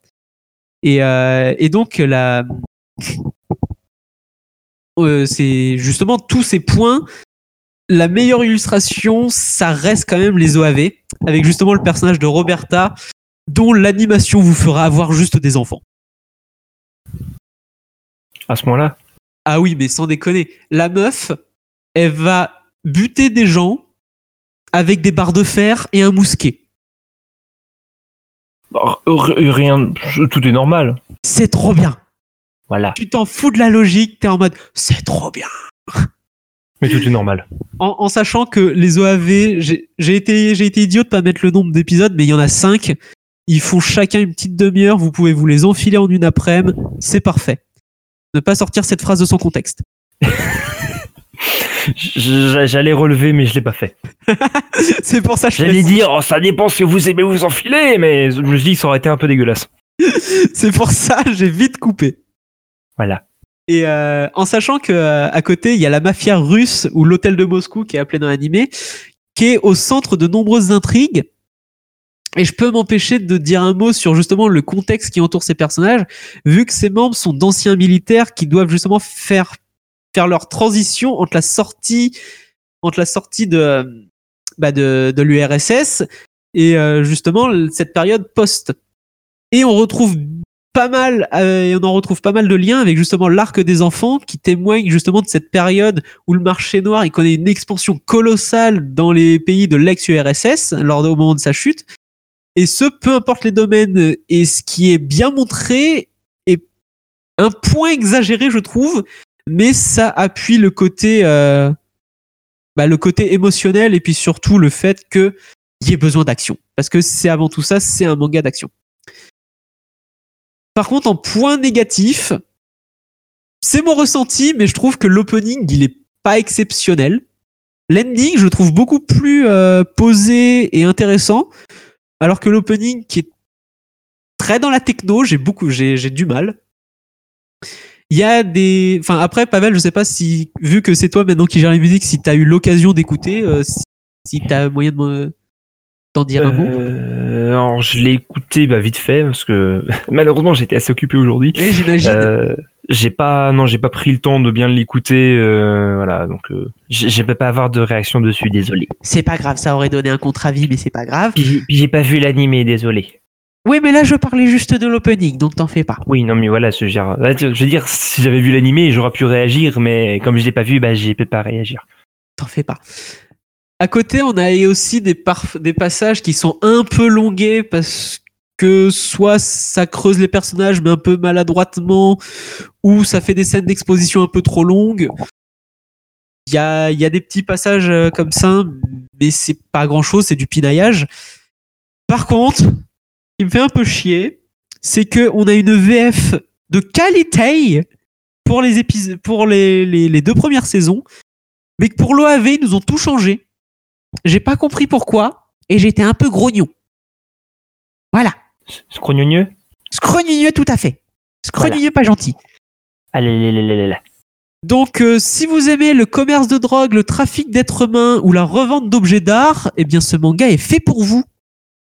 Et, et donc la, c'est justement tous ces points. La meilleure illustration, ça reste quand même les OAV, avec justement le personnage de Roberta, dont l'animation vous fera avoir juste des enfants. À ce moment-là? Ah oui, mais sans déconner, la meuf, elle va buter des gens avec des barres de fer et un mousquet. R- Rien, tout est normal. C'est trop bien. Voilà. Tu t'en fous de la logique, t'es en mode c'est trop bien. Mais tout est normal. En, en sachant que les OAV, j'ai été, idiot de pas mettre le nombre d'épisodes, mais il y en a cinq. Ils font chacun une petite demi-heure. Vous pouvez vous les enfiler en une après-midi. C'est parfait. Ne pas sortir cette phrase de son contexte. [laughs] J'allais relever, mais je l'ai pas fait. [laughs] C'est pour ça que je J'allais dire, oh, ça dépend si vous aimez vous enfiler, mais je me dis que ça aurait été un peu dégueulasse. [laughs] c'est pour ça que j'ai vite coupé. Voilà. Et euh, en sachant que euh, à côté il y a la mafia russe ou l'hôtel de Moscou qui est appelé dans l'animé, qui est au centre de nombreuses intrigues. Et je peux m'empêcher de dire un mot sur justement le contexte qui entoure ces personnages, vu que ces membres sont d'anciens militaires qui doivent justement faire faire leur transition entre la sortie entre la sortie de, bah, de, de l'URSS et euh, justement cette période post. Et on retrouve pas mal, euh, et on en retrouve pas mal de liens avec justement l'arc des enfants qui témoigne justement de cette période où le marché noir il connaît une expansion colossale dans les pays de l'ex-URSS lors au moment de sa chute. Et ce, peu importe les domaines, et ce qui est bien montré est un point exagéré, je trouve, mais ça appuie le côté, euh, bah, le côté émotionnel et puis surtout le fait que il y ait besoin d'action, parce que c'est avant tout ça, c'est un manga d'action. Par contre, en point négatif, c'est mon ressenti, mais je trouve que l'opening, il est pas exceptionnel. L'ending, je le trouve beaucoup plus euh, posé et intéressant, alors que l'opening, qui est très dans la techno, j'ai beaucoup, j'ai j'ai du mal. Il y a des, enfin après Pavel, je sais pas si vu que c'est toi maintenant qui gère les musiques, si tu as eu l'occasion d'écouter, euh, si, si tu as moyen de me t'en dire un mot. Euh, alors, je l'ai écouté bah, vite fait parce que [laughs] malheureusement j'étais assez occupé aujourd'hui. J'imagine. J'ai pas, non, j'ai pas pris le temps de bien l'écouter. euh, voilà, donc euh, je peux pas avoir de réaction dessus, désolé. C'est pas grave, ça aurait donné un contre-avis, mais c'est pas grave. Puis j'ai- pas vu l'animé, désolé. Oui, mais là je parlais juste de l'opening, donc t'en fais pas. Oui, non, mais voilà, ce genre. Je veux dire, si j'avais vu l'animé, j'aurais pu réagir, mais comme je l'ai pas vu, bah, j'ai peux pas réagir. T'en fais pas. À côté, on a aussi des, des passages qui sont un peu longués parce que soit ça creuse les personnages mais un peu maladroitement, ou ça fait des scènes d'exposition un peu trop longues. Il y a, y a des petits passages euh, comme ça, mais c'est pas grand chose, c'est du pinaillage. Par contre, ce qui me fait un peu chier, c'est que on a une VF de qualité pour les épisodes, pour les deux premières saisons, mais que pour l'OAV, ils nous ont tout changé. J'ai pas compris pourquoi, et j'étais un peu grognon. Voilà. Scrogneux Scrogneux tout à fait. Scrogneux pas gentil. Allez, allez, allez, allez, allez. Donc, euh, si vous aimez le commerce de drogue, le trafic d'êtres humains ou la revente d'objets d'art, eh bien, ce manga est fait pour vous.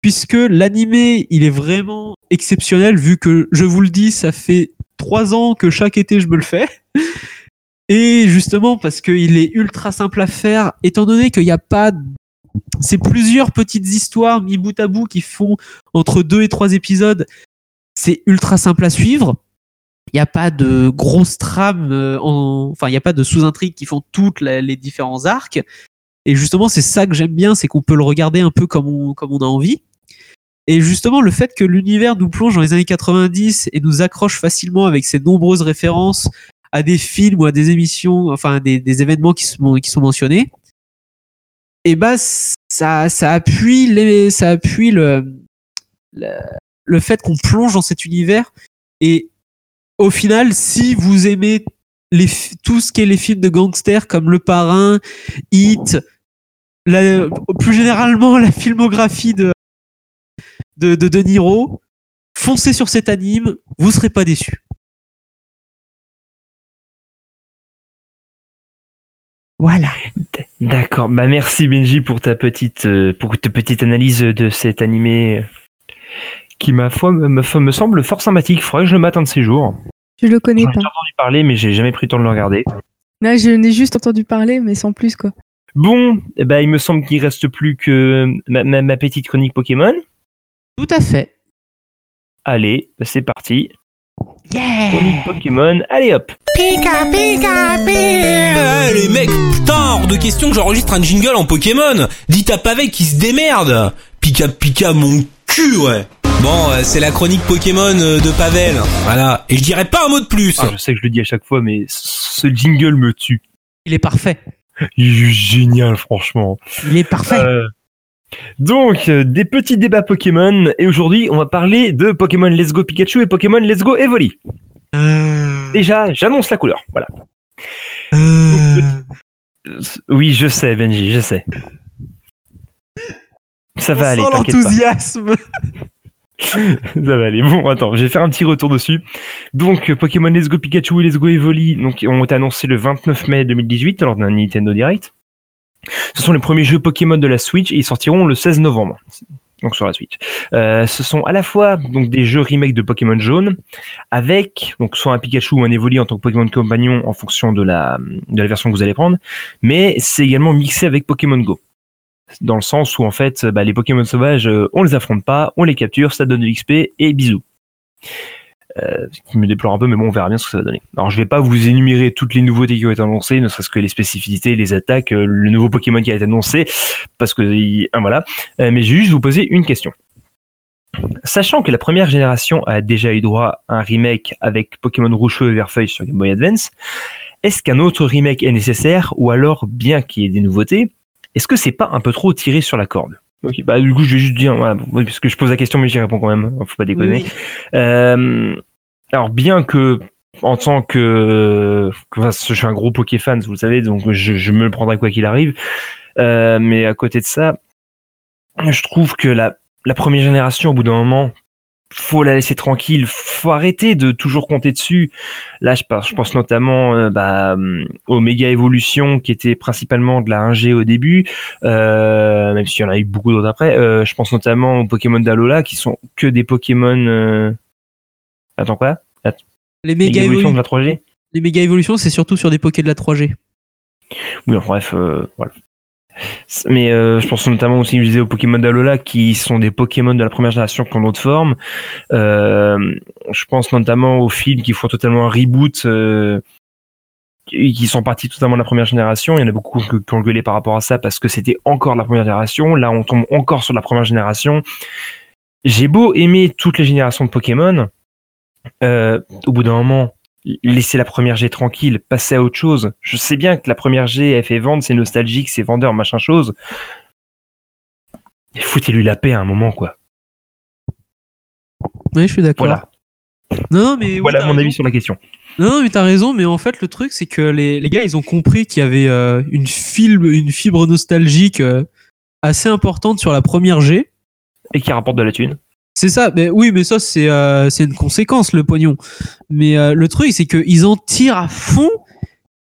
Puisque l'animé, il est vraiment exceptionnel, vu que, je vous le dis, ça fait trois ans que chaque été, je me le fais. Et justement, parce qu'il est ultra simple à faire, étant donné qu'il n'y a pas... C'est plusieurs petites histoires mis bout à bout qui font entre deux et trois épisodes. C'est ultra simple à suivre. Il n'y a pas de grosses trames, euh, en- enfin, il n'y a pas de sous-intrigues qui font toutes les différents arcs. Et justement, c'est ça que j'aime bien, c'est qu'on peut le regarder un peu comme on, comme on a envie. Et justement, le fait que l'univers nous plonge dans les années 90 et nous accroche facilement avec ses nombreuses références à des films ou à des émissions, enfin, des, des événements qui sont, qui sont mentionnés, et bah, ça, ça appuie les, ça appuie le, le, fait qu'on plonge dans cet univers. Et au final, si vous aimez les, tout ce qui est les films de gangsters comme Le Parrain, Hit, plus généralement la filmographie de, de, de Niro, foncez sur cet anime, vous serez pas déçus. Voilà. D'accord. Bah merci Benji pour ta petite euh, pour ta petite analyse de cet animé euh, qui ma foi me, semble fort sympathique. Faudrait que je le mate un de ces jours. Je le connais pas. déjà entendu parler, mais j'ai jamais pris le temps de le regarder. Là, je n'ai juste entendu parler, mais sans plus, quoi. Bon, eh ben, il me semble qu'il reste plus que ma, ma- ma petite chronique Pokémon. Tout à fait. Allez, bah, c'est parti. Yeah Chronique Pokémon. Allez hop. Eh, les mecs, putain, hors de question que j'enregistre un jingle en Pokémon. Dites à Pavé qui se démerde. Pika pika mon cul, ouais. Bon, euh, c'est la chronique Pokémon euh, de Pavel. Voilà. Et je dirais pas un mot de plus. Ah, je sais que je le dis à chaque fois, mais ce jingle me tue. Il est parfait. Il est génial, franchement. Il est parfait. Euh, donc, des petits débats Pokémon. Et aujourd'hui, on va parler de Pokémon Let's Go Pikachu et Pokémon Let's Go Evoli. Euh, Déjà, j'annonce la couleur. Voilà. euh, Oui, je sais, Benji, je sais. Ça va on aller, sent pas. l'enthousiasme. [laughs] Ça va aller. Bon, attends, je vais faire un petit retour dessus. Donc, euh, Pokémon Let's Go Pikachu et Let's Go Evoli donc, ont été annoncés le 29 mai 2018 lors d'un Nintendo Direct. Ce sont les premiers jeux Pokémon de la Switch et ils sortiront le 16 novembre. Donc sur la Switch. Euh, ce sont à la fois donc des jeux remake de Pokémon jaune, avec donc soit un Pikachu ou un Evoli en tant que Pokémon compagnon en fonction de la, de la version que vous allez prendre, mais c'est également mixé avec Pokémon Go. Dans le sens où en fait bah, les Pokémon sauvages, euh, on les affronte pas, on les capture, ça donne de l'XP et bisous. Euh, qui me déplore un peu, mais bon, on verra bien ce que ça va donner. Alors, je vais pas vous énumérer toutes les nouveautés qui ont été annoncées, ne serait-ce que les spécificités, les attaques, euh, le nouveau Pokémon qui a été annoncé, parce que ah, voilà. Euh, mais je vais juste vous poser une question. Sachant que la première génération a déjà eu droit à un remake avec Pokémon Rouge Feu et Vert Feuille sur Game Boy Advance, est-ce qu'un autre remake est nécessaire ou alors, bien qu'il y ait des nouveautés, est-ce que c'est pas un peu trop tiré sur la corde? Ok, bah du coup je vais juste dire, voilà, parce que je pose la question mais j'y réponds quand même, faut pas déconner. Oui. Euh, alors bien que en tant que, que- enfin, je suis un gros Poké fan, vous le savez, donc je, je me le prendrai quoi qu'il arrive. Euh, mais à côté de ça, je trouve que la, la première génération, au bout d'un moment, faut la laisser tranquille, faut arrêter de toujours compter dessus. Là, je pense, je pense notamment euh, bah, hum, aux méga évolutions qui étaient principalement de la 1G au début, euh, même s'il y en a eu beaucoup d'autres après. Euh, je pense notamment aux Pokémon d'Alola qui sont que des Pokémon. euh, Attends quoi? Les Méga évolutions évolu- de la 3G les méga évolutions, c'est surtout sur des Poké de la 3G. Oui, bref, euh, voilà. Mais euh, je pense notamment aussi, je disais, aux Pokémon d'Alola qui sont des Pokémon de la première génération qui ont d'autres formes. Euh, je pense notamment aux films qui font totalement un reboot, euh, qui sont partis totalement de la première génération. Il y en a beaucoup qui ont gueulé par rapport à ça parce que c'était encore la première génération. Là, on tombe encore sur la première génération. J'ai beau aimer toutes les générations de Pokémon, euh, au bout d'un moment, laisser la première G tranquille, passer à autre chose. Je sais bien que la première G, elle fait vendre, c'est nostalgique, c'est vendeur, machin chose. Foutez-lui la paix à un moment, quoi. Oui, je suis d'accord. Voilà, Non, mais voilà mon raison. avis sur la question. Non, mais t'as raison, mais en fait, le truc, c'est que les, les gars, ils ont compris qu'il y avait euh, une fibre nostalgique euh, assez importante sur la première G. Et qui rapporte de la thune. C'est ça, mais oui, mais ça, c'est euh, c'est une conséquence, le pognon. Mais euh, le truc, c'est qu'ils en tirent à fond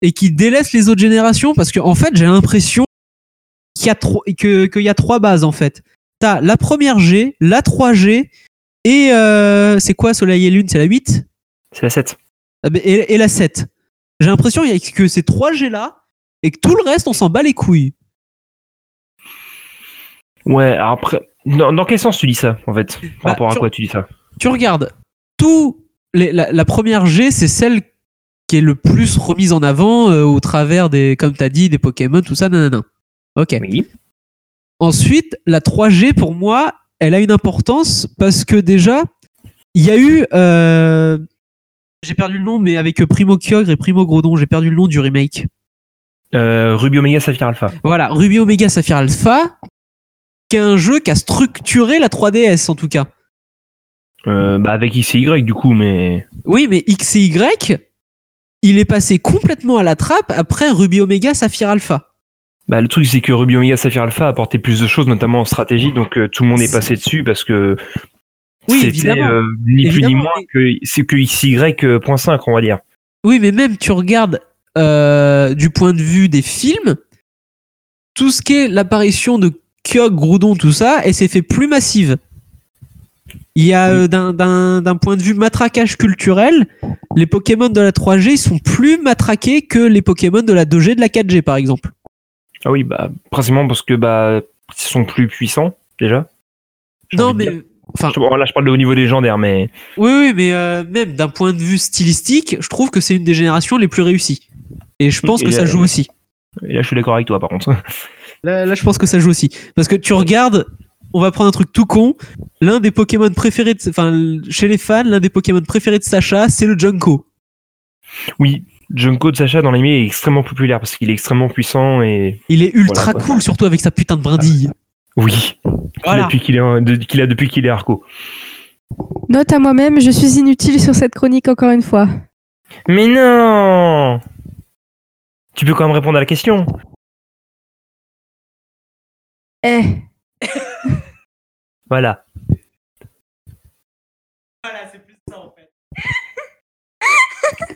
et qu'ils délaissent les autres générations parce qu'en en fait, j'ai l'impression qu'il y, a trois- que- qu'il y a trois bases, en fait. T'as la première G, la 3G et euh, c'est quoi Soleil et Lune C'est la 8 C'est la 7. Ah et, et la 7. J'ai l'impression qu'il y a que ces 3 G là et que tout le reste, on s'en bat les couilles. Ouais, alors après, dans, dans quel sens tu dis ça, en fait Par Bah, rapport à quoi tu dis ça? Tu regardes, tout les- la, la première G, c'est celle qui est le plus remise en avant euh, au travers des, comme tu as dit, des Pokémon, tout ça, nanana. Ok. Oui. Ensuite, la 3G, pour moi, elle a une importance parce que déjà, il y a eu. euh, J'ai perdu le nom, mais avec Primo Kyogre et Primo Grodon, j'ai perdu le nom du remake. Euh, Ruby Omega Saphir Alpha. Voilà, Ruby Omega Saphir Alpha, qui est un jeu qui a structuré la 3DS en tout cas. Euh, bah avec X et Y du coup, mais. Oui, mais X et Y, il est passé complètement à la trappe après Ruby Omega Saphir Alpha. Bah, le truc, c'est que Ruby Omega Saphir Alpha a apporté plus de choses, notamment en stratégie, donc euh, tout le monde est passé dessus parce que Oui, c'était évidemment. euh, ni plus ni moins mais- que c'est que XY.5, on va dire. Oui, mais même tu regardes du point de vue des films, tout ce qui est l'apparition de Kyogre, Groudon, tout ça, elle s'est fait plus massive. Il y a euh, d'un- point de vue matraquage culturel, les Pokémon de la 3G ils sont plus matraqués que les Pokémon de la 2G de la 4G par exemple. Ah oui, bah principalement parce que bah ils sont plus puissants déjà. Non mais enfin bon, là je parle de haut niveau légendaire, mais oui oui mais euh, même d'un point de vue stylistique, je trouve que c'est une des générations les plus réussies. Et je pense Et que ça joue aussi. et là je suis d'accord avec toi par contre. Là, là, je pense que ça joue aussi. Parce que tu regardes, on va prendre un truc tout con. L'un des Pokémon préférés, de, enfin, chez les fans, l'un des Pokémon préférés de Sacha, c'est le Junko. Oui, Junko de Sacha dans l'anime est extrêmement populaire parce qu'il est extrêmement puissant et Il est ultra Voilà, cool, surtout avec sa putain de brindille. oui, Voilà. depuis est qu'il a depuis qu'il est Arco. Note à moi-même, je suis inutile sur cette chronique encore une fois. Mais non Tu peux quand même répondre à la question. Eh, Voilà. [laughs]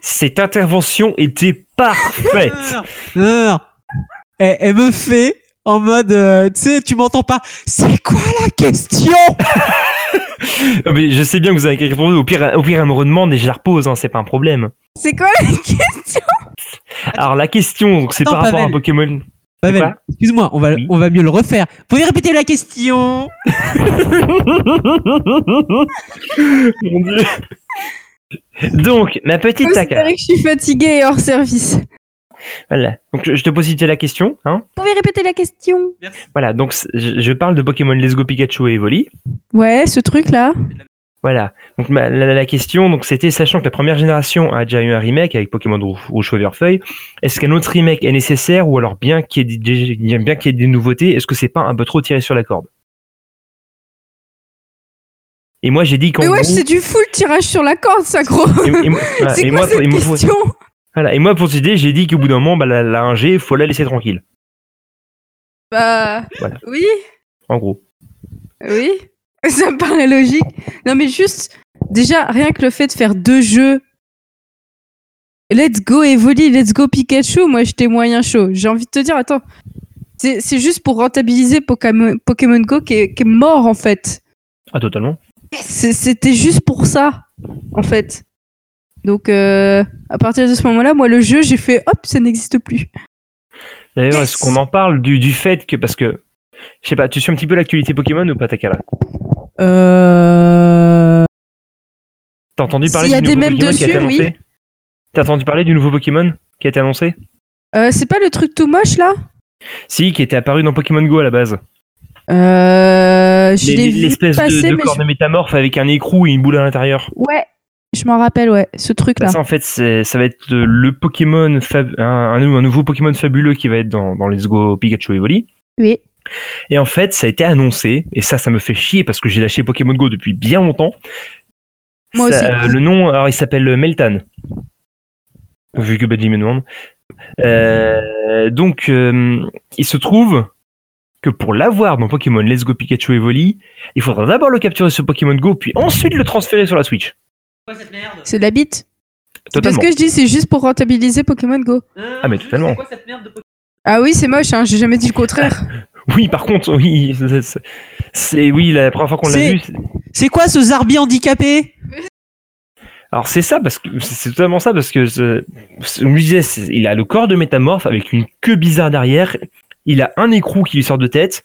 Cette intervention était parfaite. Non, non, non. Elle, elle me fait en mode, euh, tu sais, tu m'entends pas. C'est quoi la question? Non, [laughs] mais je sais bien que vous avez répondu. Au pire, au pire, elle me redemande et je la repose, hein, c'est pas un problème. C'est quoi la question? Alors, la question, c'est par rapport à. Pokémon. Pavel, excuse-moi, on va, Oui. on va mieux le refaire. Vous pouvez répéter la question Mon [laughs] Dieu. Donc, ma petite C'est Taka. vrai que je suis fatiguée et hors service. Voilà. Donc, je te pose vite la question. Hein. Vous pouvez répéter la question Voilà. Donc, je parle de Pokémon Let's Go Pikachu et Evoli. Ouais, ce truc-là. Voilà. Donc, ma- la, la question, donc, c'était sachant que la première génération a déjà eu un remake avec Pokémon Rouge, Feuille, est-ce qu'un autre remake est nécessaire ou alors bien qu'il y ait des, bien qu'il y ait des nouveautés, est-ce que c'est pas un peu trop tiré sur la corde? Et moi, j'ai dit qu'en Mais ouais, gros- c'est du full tirage sur la corde, ça, gros. et, et moi- [laughs] voilà, C'est quoi moi, cette et moi, pour- question? voilà, et moi, pour cette idée, j'ai dit qu'au bout d'un moment, bah, la, la 1G, faut la laisser tranquille. Bah, Voilà. oui, En gros. oui. [laughs] Ça me paraît logique. Non, mais juste, déjà, rien que le fait de faire deux jeux. Let's go Evoli, let's go Pikachu, moi j'étais moyen chaud. J'ai envie de te dire, attends, c'est c'est juste pour rentabiliser Pokémon, Pokémon Go qui est, qui est mort en fait. Ah, totalement. C'était juste pour ça, en fait. Donc, euh, à partir de ce moment-là, moi, le jeu, j'ai fait hop, ça n'existe plus. D'ailleurs, Yes. est-ce qu'on en parle du, du fait que, parce que, je sais pas, tu suis un petit peu l'actualité Pokémon ou pas, Takara? Euh... T'as entendu parler S'il y a du des nouveau Pokémon qui a été dessus, annoncé T'as entendu parler du nouveau Pokémon qui a été annoncé euh, c'est pas le truc tout moche là? Si, qui était apparu dans Pokémon Go à la base. euh, Je Les- l'ai vu L'espèce passer, de, de mais corps je- de métamorphe avec un écrou et une boule à l'intérieur. Ouais, je m'en rappelle, ouais, ce truc là. Ça, en fait, c'est- ça va être le- le Pokémon, fab- un, un- un nouveau Pokémon fabuleux qui va être dans, dans Let's Go Pikachu Evoli. Oui. Et en fait, ça a été annoncé, et ça, ça me fait chier parce que j'ai lâché Pokémon Go depuis bien longtemps. Moi Ça- aussi. euh, le nom, alors il s'appelle Meltan. Vu que Badji me demande. Euh, donc, euh, il se trouve que pour l'avoir dans Pokémon Let's Go Pikachu Evoli, il faudra d'abord le capturer sur Pokémon Go, puis ensuite le transférer sur la Switch. C'est de la bite. Parce que je dis, c'est juste pour rentabiliser Pokémon Go. Ah, mais totalement. Ah oui, c'est moche, hein, j'ai jamais dit le contraire. [laughs] Oui, par contre, oui, c'est- oui la première fois qu'on l'a vu. c'est- quoi ce Zarbi handicapé? Alors c'est ça parce que c'est totalement ça parce que ce- ce- on disait, il a le corps de métamorphe avec une queue bizarre derrière, il a un écrou qui lui sort de tête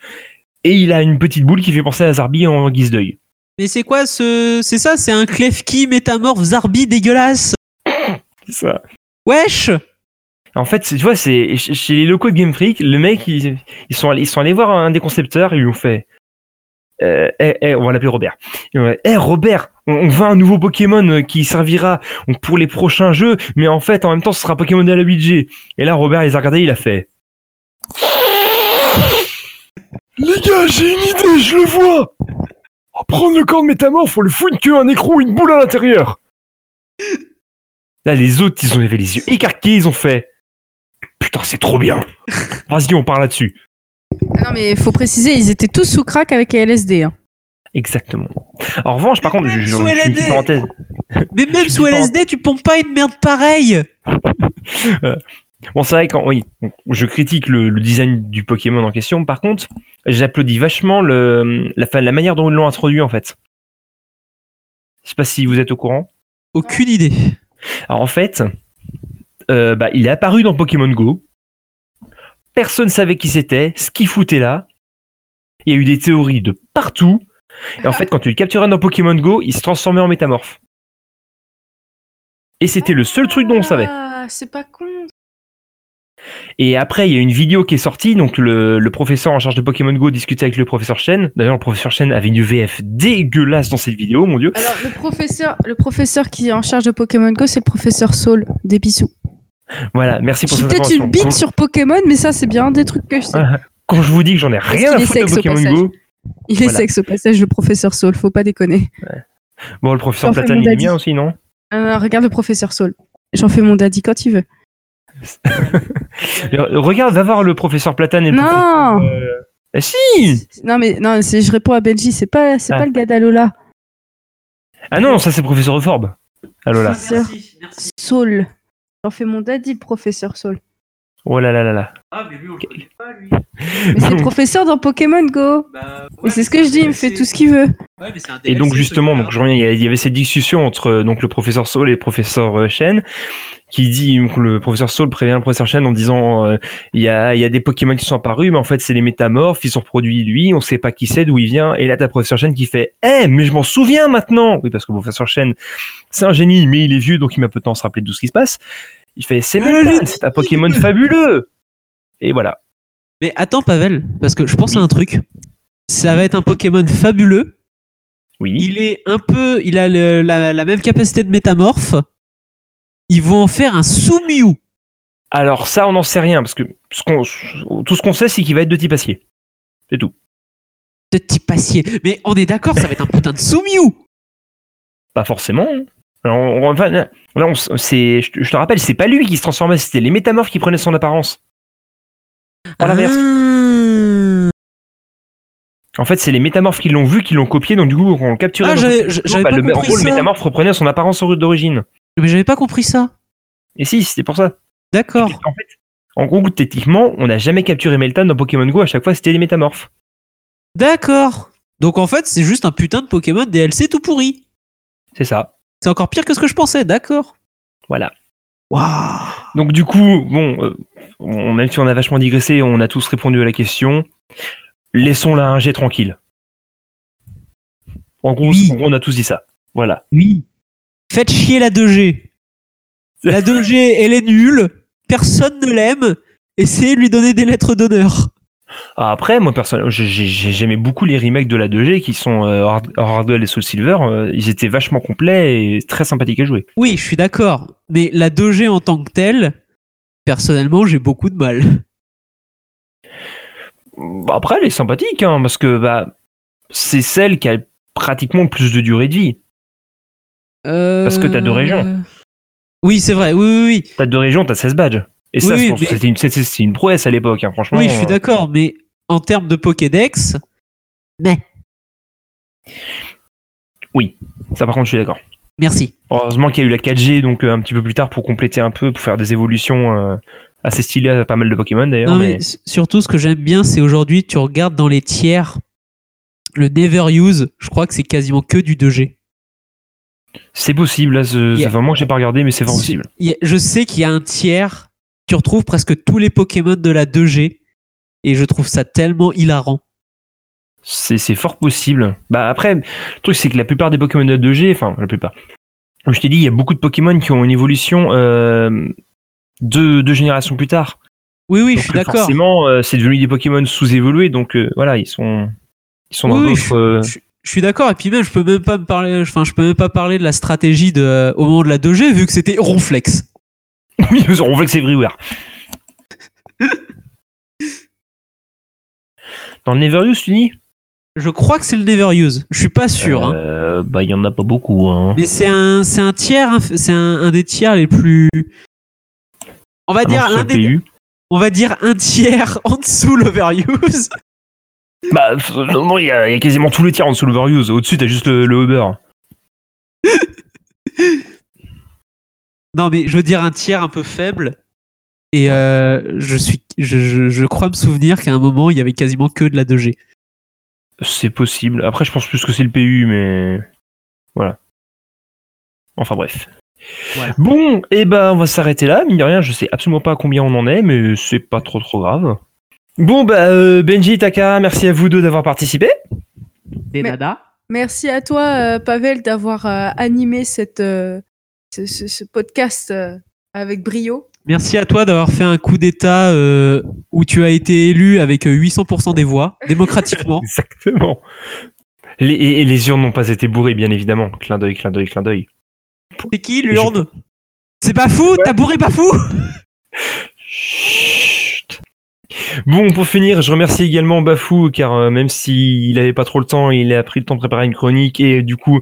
et il a une petite boule qui fait penser à Zarbi en guise d'œil. Mais c'est quoi ce. C'est ça, c'est un Klefki métamorphe Zarbi dégueulasse? C'est ça. Wesh En fait, tu vois, c'est ch- chez les locaux de Game Freak, le mec, ils, ils sont allés, ils sont allés voir un des concepteurs, ils lui ont fait. Euh, eh, eh, on va l'appeler Robert. Eh, Robert, on, on veut un nouveau Pokémon euh, qui servira pour les prochains jeux, mais en fait, en même temps, ce sera Pokémon de la 8G. Et là, Robert, il les a regardés, il a fait. Les gars, j'ai une idée, je le vois. On va prendre le corps de métamorphe, on lui fout une queue, un écrou, une boule à l'intérieur. Là, les autres, ils ont levé les yeux écarqués, ils ont fait. Putain, c'est trop bien. [laughs] Vas-y, on parle là-dessus. Ah non, mais faut préciser, ils étaient tous sous crack avec les LSD. Hein. Exactement. En revanche, par contre, je, je, Sous LSD. parenthèse. Mais même Je sous LSD, tu pompes pas une merde pareille [laughs] Bon, c'est vrai quand oui, je critique le, le design du Pokémon en question. Par contre, j'applaudis vachement le, la, fa- la manière dont ils l'ont introduit en fait. Je sais pas si vous êtes au courant. Aucune idée. Alors en fait, euh, bah, il est apparu dans Pokémon Go. Personne savait qui c'était, ce qu'il foutait là. Il y a eu des théories de partout. Et en [laughs] fait, quand tu le capturais dans Pokémon Go, il se transformait en métamorphe. Et c'était le seul truc dont on savait. Ah, c'est pas con. Et après, il y a une vidéo qui est sortie. Donc, le, le professeur en charge de Pokémon Go discutait avec le professeur Chen. D'ailleurs, le professeur Chen avait une VF dégueulasse dans cette vidéo, mon dieu. Alors, le professeur, le professeur qui est en charge de Pokémon Go, c'est le professeur Saul, des bisous. Voilà, merci pour cette peut-être une bite sur Pokémon, mais ça, c'est bien un des trucs que je sais. Ah, quand je vous dis que j'en ai rien à foutre de Pokémon. Go, Il est voilà. sexe au passage, le professeur Saul, faut pas déconner. bon, le professeur Platane, il est bien aussi, non Euh, regarde le professeur Saul. J'en fais mon daddy quand il veut. [laughs] Euh, Regarde, va voir le professeur Platane et le Non euh, eh, si Non, mais non, je réponds à Benji, c'est pas, c'est Ah. pas le gars d'Alola. Ah non, ça c'est le professeur Euphorbe. Allô là. Saul. J'en fais mon daddy, professeur Saul. Oh là là là là. Ah, mais lui, on le connaît pas, lui. Mais c'est le [laughs] professeur dans Pokémon Go. Bah, Mais c'est ce que je dis, il me fait tout ce qu'il veut. Ouais, mais Et donc justement, donc je reviens, il y avait cette discussion entre euh, donc le professeur Saul et le professeur euh, Shen, qui dit le professeur Saul prévient le professeur Shen en disant euh, il y a il y a des Pokémon qui sont apparus, mais en fait c'est les métamorphes, ils sont reproduits lui, on sait pas qui c'est, d'où il vient. Et là t'as le professeur Shen qui fait eh mais je m'en souviens maintenant. Oui parce que le professeur Shen c'est un génie, mais il est vieux donc il m'a peu de temps à se rappeler de tout ce qui se passe. Il fait c'est les c'est un Pokémon fabuleux. Et voilà. Mais attends, Pavel, parce que je pense à un truc. Ça va être un Pokémon fabuleux. Oui. Il est un peu. Il a le- la, la même capacité de métamorphe. Ils vont en faire un Sumiu. Alors ça on n'en sait rien parce que ce tout ce qu'on sait c'est qu'il va être de type acier. C'est tout. de type acier. Mais on est d'accord, ça va être un putain de Sumiu. Pas forcément. hein. Alors, on- enfin, c'est, je, te- rappelle, c'est pas lui qui se transformait, c'était les métamorphes qui prenaient son apparence. L'inverse. Ah. En fait, c'est les métamorphes qui l'ont vu, qui l'ont copié, donc du coup, on le capturait, Ah, j'avais- bah, pas le, en gros, le ça. métamorphe reprenait son apparence d'origine. Mais j'avais pas compris ça. Et si, c'était pour ça. D'accord. En fait, en gros, techniquement, on n'a jamais capturé Meltan dans Pokémon Go, à chaque fois, c'était les métamorphes. D'accord. Donc en fait, c'est juste un putain de Pokémon DLC tout pourri. C'est ça. C'est encore pire que ce que je pensais, d'accord. Voilà. Waouh. Donc du coup, bon, euh, on- même si on a vachement digressé, on a tous répondu à la question. Laissons la 1G tranquille. En gros, Oui. en gros, on a tous dit ça. Voilà. Oui. Faites chier la 2G. La 2G, elle est nulle. Personne ne l'aime. Essayez de lui donner des lettres d'honneur. Après, moi personnellement, j'ai- j'ai- j'ai- j'aimais beaucoup les remakes de la 2G qui sont euh, Hard Hard Gold et Soul Silver. euh, ils étaient vachement complets et très sympathiques à jouer. Oui, je suis d'accord. Mais la 2G en tant que telle, personnellement, j'ai beaucoup de mal. Bah, Après, elle est sympathique, hein, parce que bah, c'est celle qui a pratiquement le plus de durée de vie. Parce que t'as deux régions. Euh, Oui, c'est vrai. Oui, oui, oui. T'as deux régions, t'as 16 badges. Et ça, Oui, c'était une, une prouesse à l'époque, hein, franchement. Oui, je suis euh, d'accord. Mais en termes de Pokédex, mais Ça, par contre, je suis d'accord. merci. Heureusement qu'il y a eu la 4G, donc euh, un petit peu plus tard, pour compléter un peu, pour faire des évolutions euh, assez stylées à pas mal de Pokémon d'ailleurs. Mais... surtout, ce que j'aime bien, c'est aujourd'hui, tu regardes dans les tiers, le Never Use, je crois que c'est quasiment que du 2G. C'est possible, là, ce- Yeah. ça fait un moment que j'ai pas regardé, mais c'est fort possible. Je sais qu'il y a un tiers, tu retrouves presque tous les Pokémon de la 2G, et je trouve ça tellement hilarant. C'est fort possible. Bah après, le truc c'est que la plupart des Pokémon de 2G, enfin la plupart, comme je t'ai dit, il y a beaucoup de Pokémon qui ont une évolution euh, deux, deux générations plus tard. Oui, oui, Donc, je suis d'accord. Forcément, euh, c'est devenu des Pokémon sous-évolués, donc euh, voilà, ils sont, ils sont dans Oui, d'autres. Je, je suis d'accord, et puis même, je peux même pas me parler, enfin, je peux même pas parler de la stratégie de, au moment de la 2G, vu que c'était Ronflex. Oui, on veut que c'est everywhere. Dans le Never Use, tu dis? Je crois que c'est le Never Use. Je suis pas sûr. hein. Euh, Bah, il y en a pas beaucoup. Hein. Mais c'est un, c'est un tiers, hein, c'est un, un des tiers les plus. On va Ah dire l'un le des- PU. on va dire un tiers [laughs] en dessous l'overuse. Bah, non, il y, a il y a quasiment tous les tiers en dessous de l'Overuse. Au-dessus, t'as juste le, le Uber. Non, mais je veux dire un tiers un peu faible. Et euh, je suis, je, je, je crois me souvenir qu'à un moment il y avait quasiment que de la 2G. C'est possible. Après, je pense plus que c'est le PU, mais voilà. Enfin bref. Bon, et ben on va s'arrêter là. Mine de rien, je sais absolument pas à combien on en est, mais c'est pas trop trop grave. Bon bah euh, Benji, Taka, merci à vous deux d'avoir participé. Des. Merci à toi, euh, Pavel, d'avoir euh, animé cette, euh, ce, ce- ce podcast euh, avec brio. Merci à toi d'avoir fait un coup d'état euh, où tu as été élu avec euh, 800% des voix, [laughs] démocratiquement. Exactement. Les, et, et les urnes n'ont pas été bourrées, bien évidemment. Clin d'œil, clin d'œil, clin d'œil. C'est qui l'urne? C'est pas fou? T'as bourré pas fou? Chut. [laughs] Bon, pour finir, je remercie également Bafou, car euh, même s'il avait pas trop le temps, il a pris le temps de préparer une chronique, et du coup,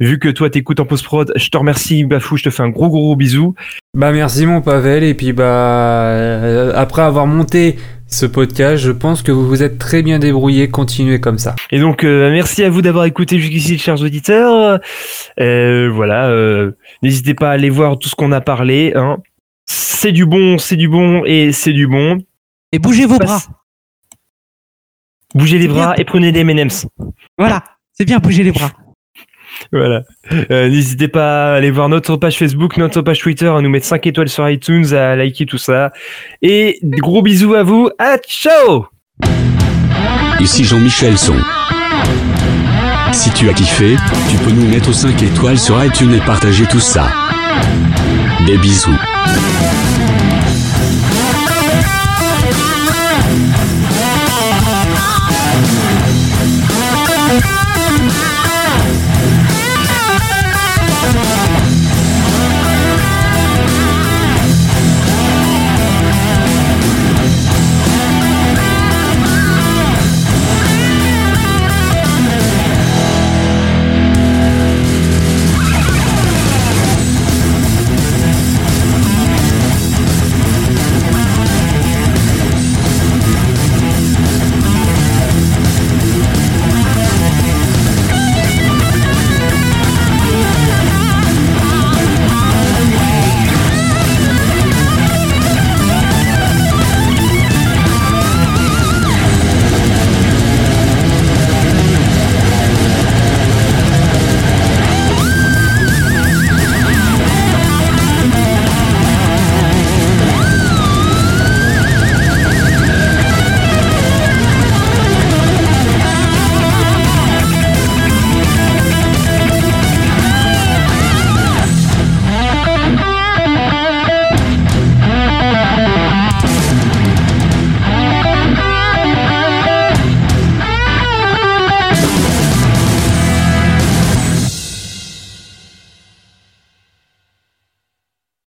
vu que toi t'écoutes en post-prod, je te remercie Bafou, je te fais un gros gros, gros bisou. Bah merci mon Pavel et puis bah euh, après avoir monté ce podcast, je pense que vous vous êtes très bien débrouillé, continuez comme ça. Et donc, euh, merci à vous d'avoir écouté jusqu'ici, chers auditeurs. Euh, voilà, euh, n'hésitez pas à aller voir tout ce qu'on a parlé. Hein. c'est du bon, c'est du bon et c'est du bon. Et bougez vos bras. Bougez les bras et prenez des M&M's. Voilà. C'est bien, bougez les bras. Voilà. Euh, N'hésitez pas à aller voir notre page Facebook, notre page Twitter, à nous mettre 5 étoiles sur iTunes, à liker tout ça. Et gros bisous à vous. À ciao Ici Jean-Michel Son. Si tu as kiffé, tu peux nous mettre 5 étoiles sur iTunes et partager tout ça. Des bisous.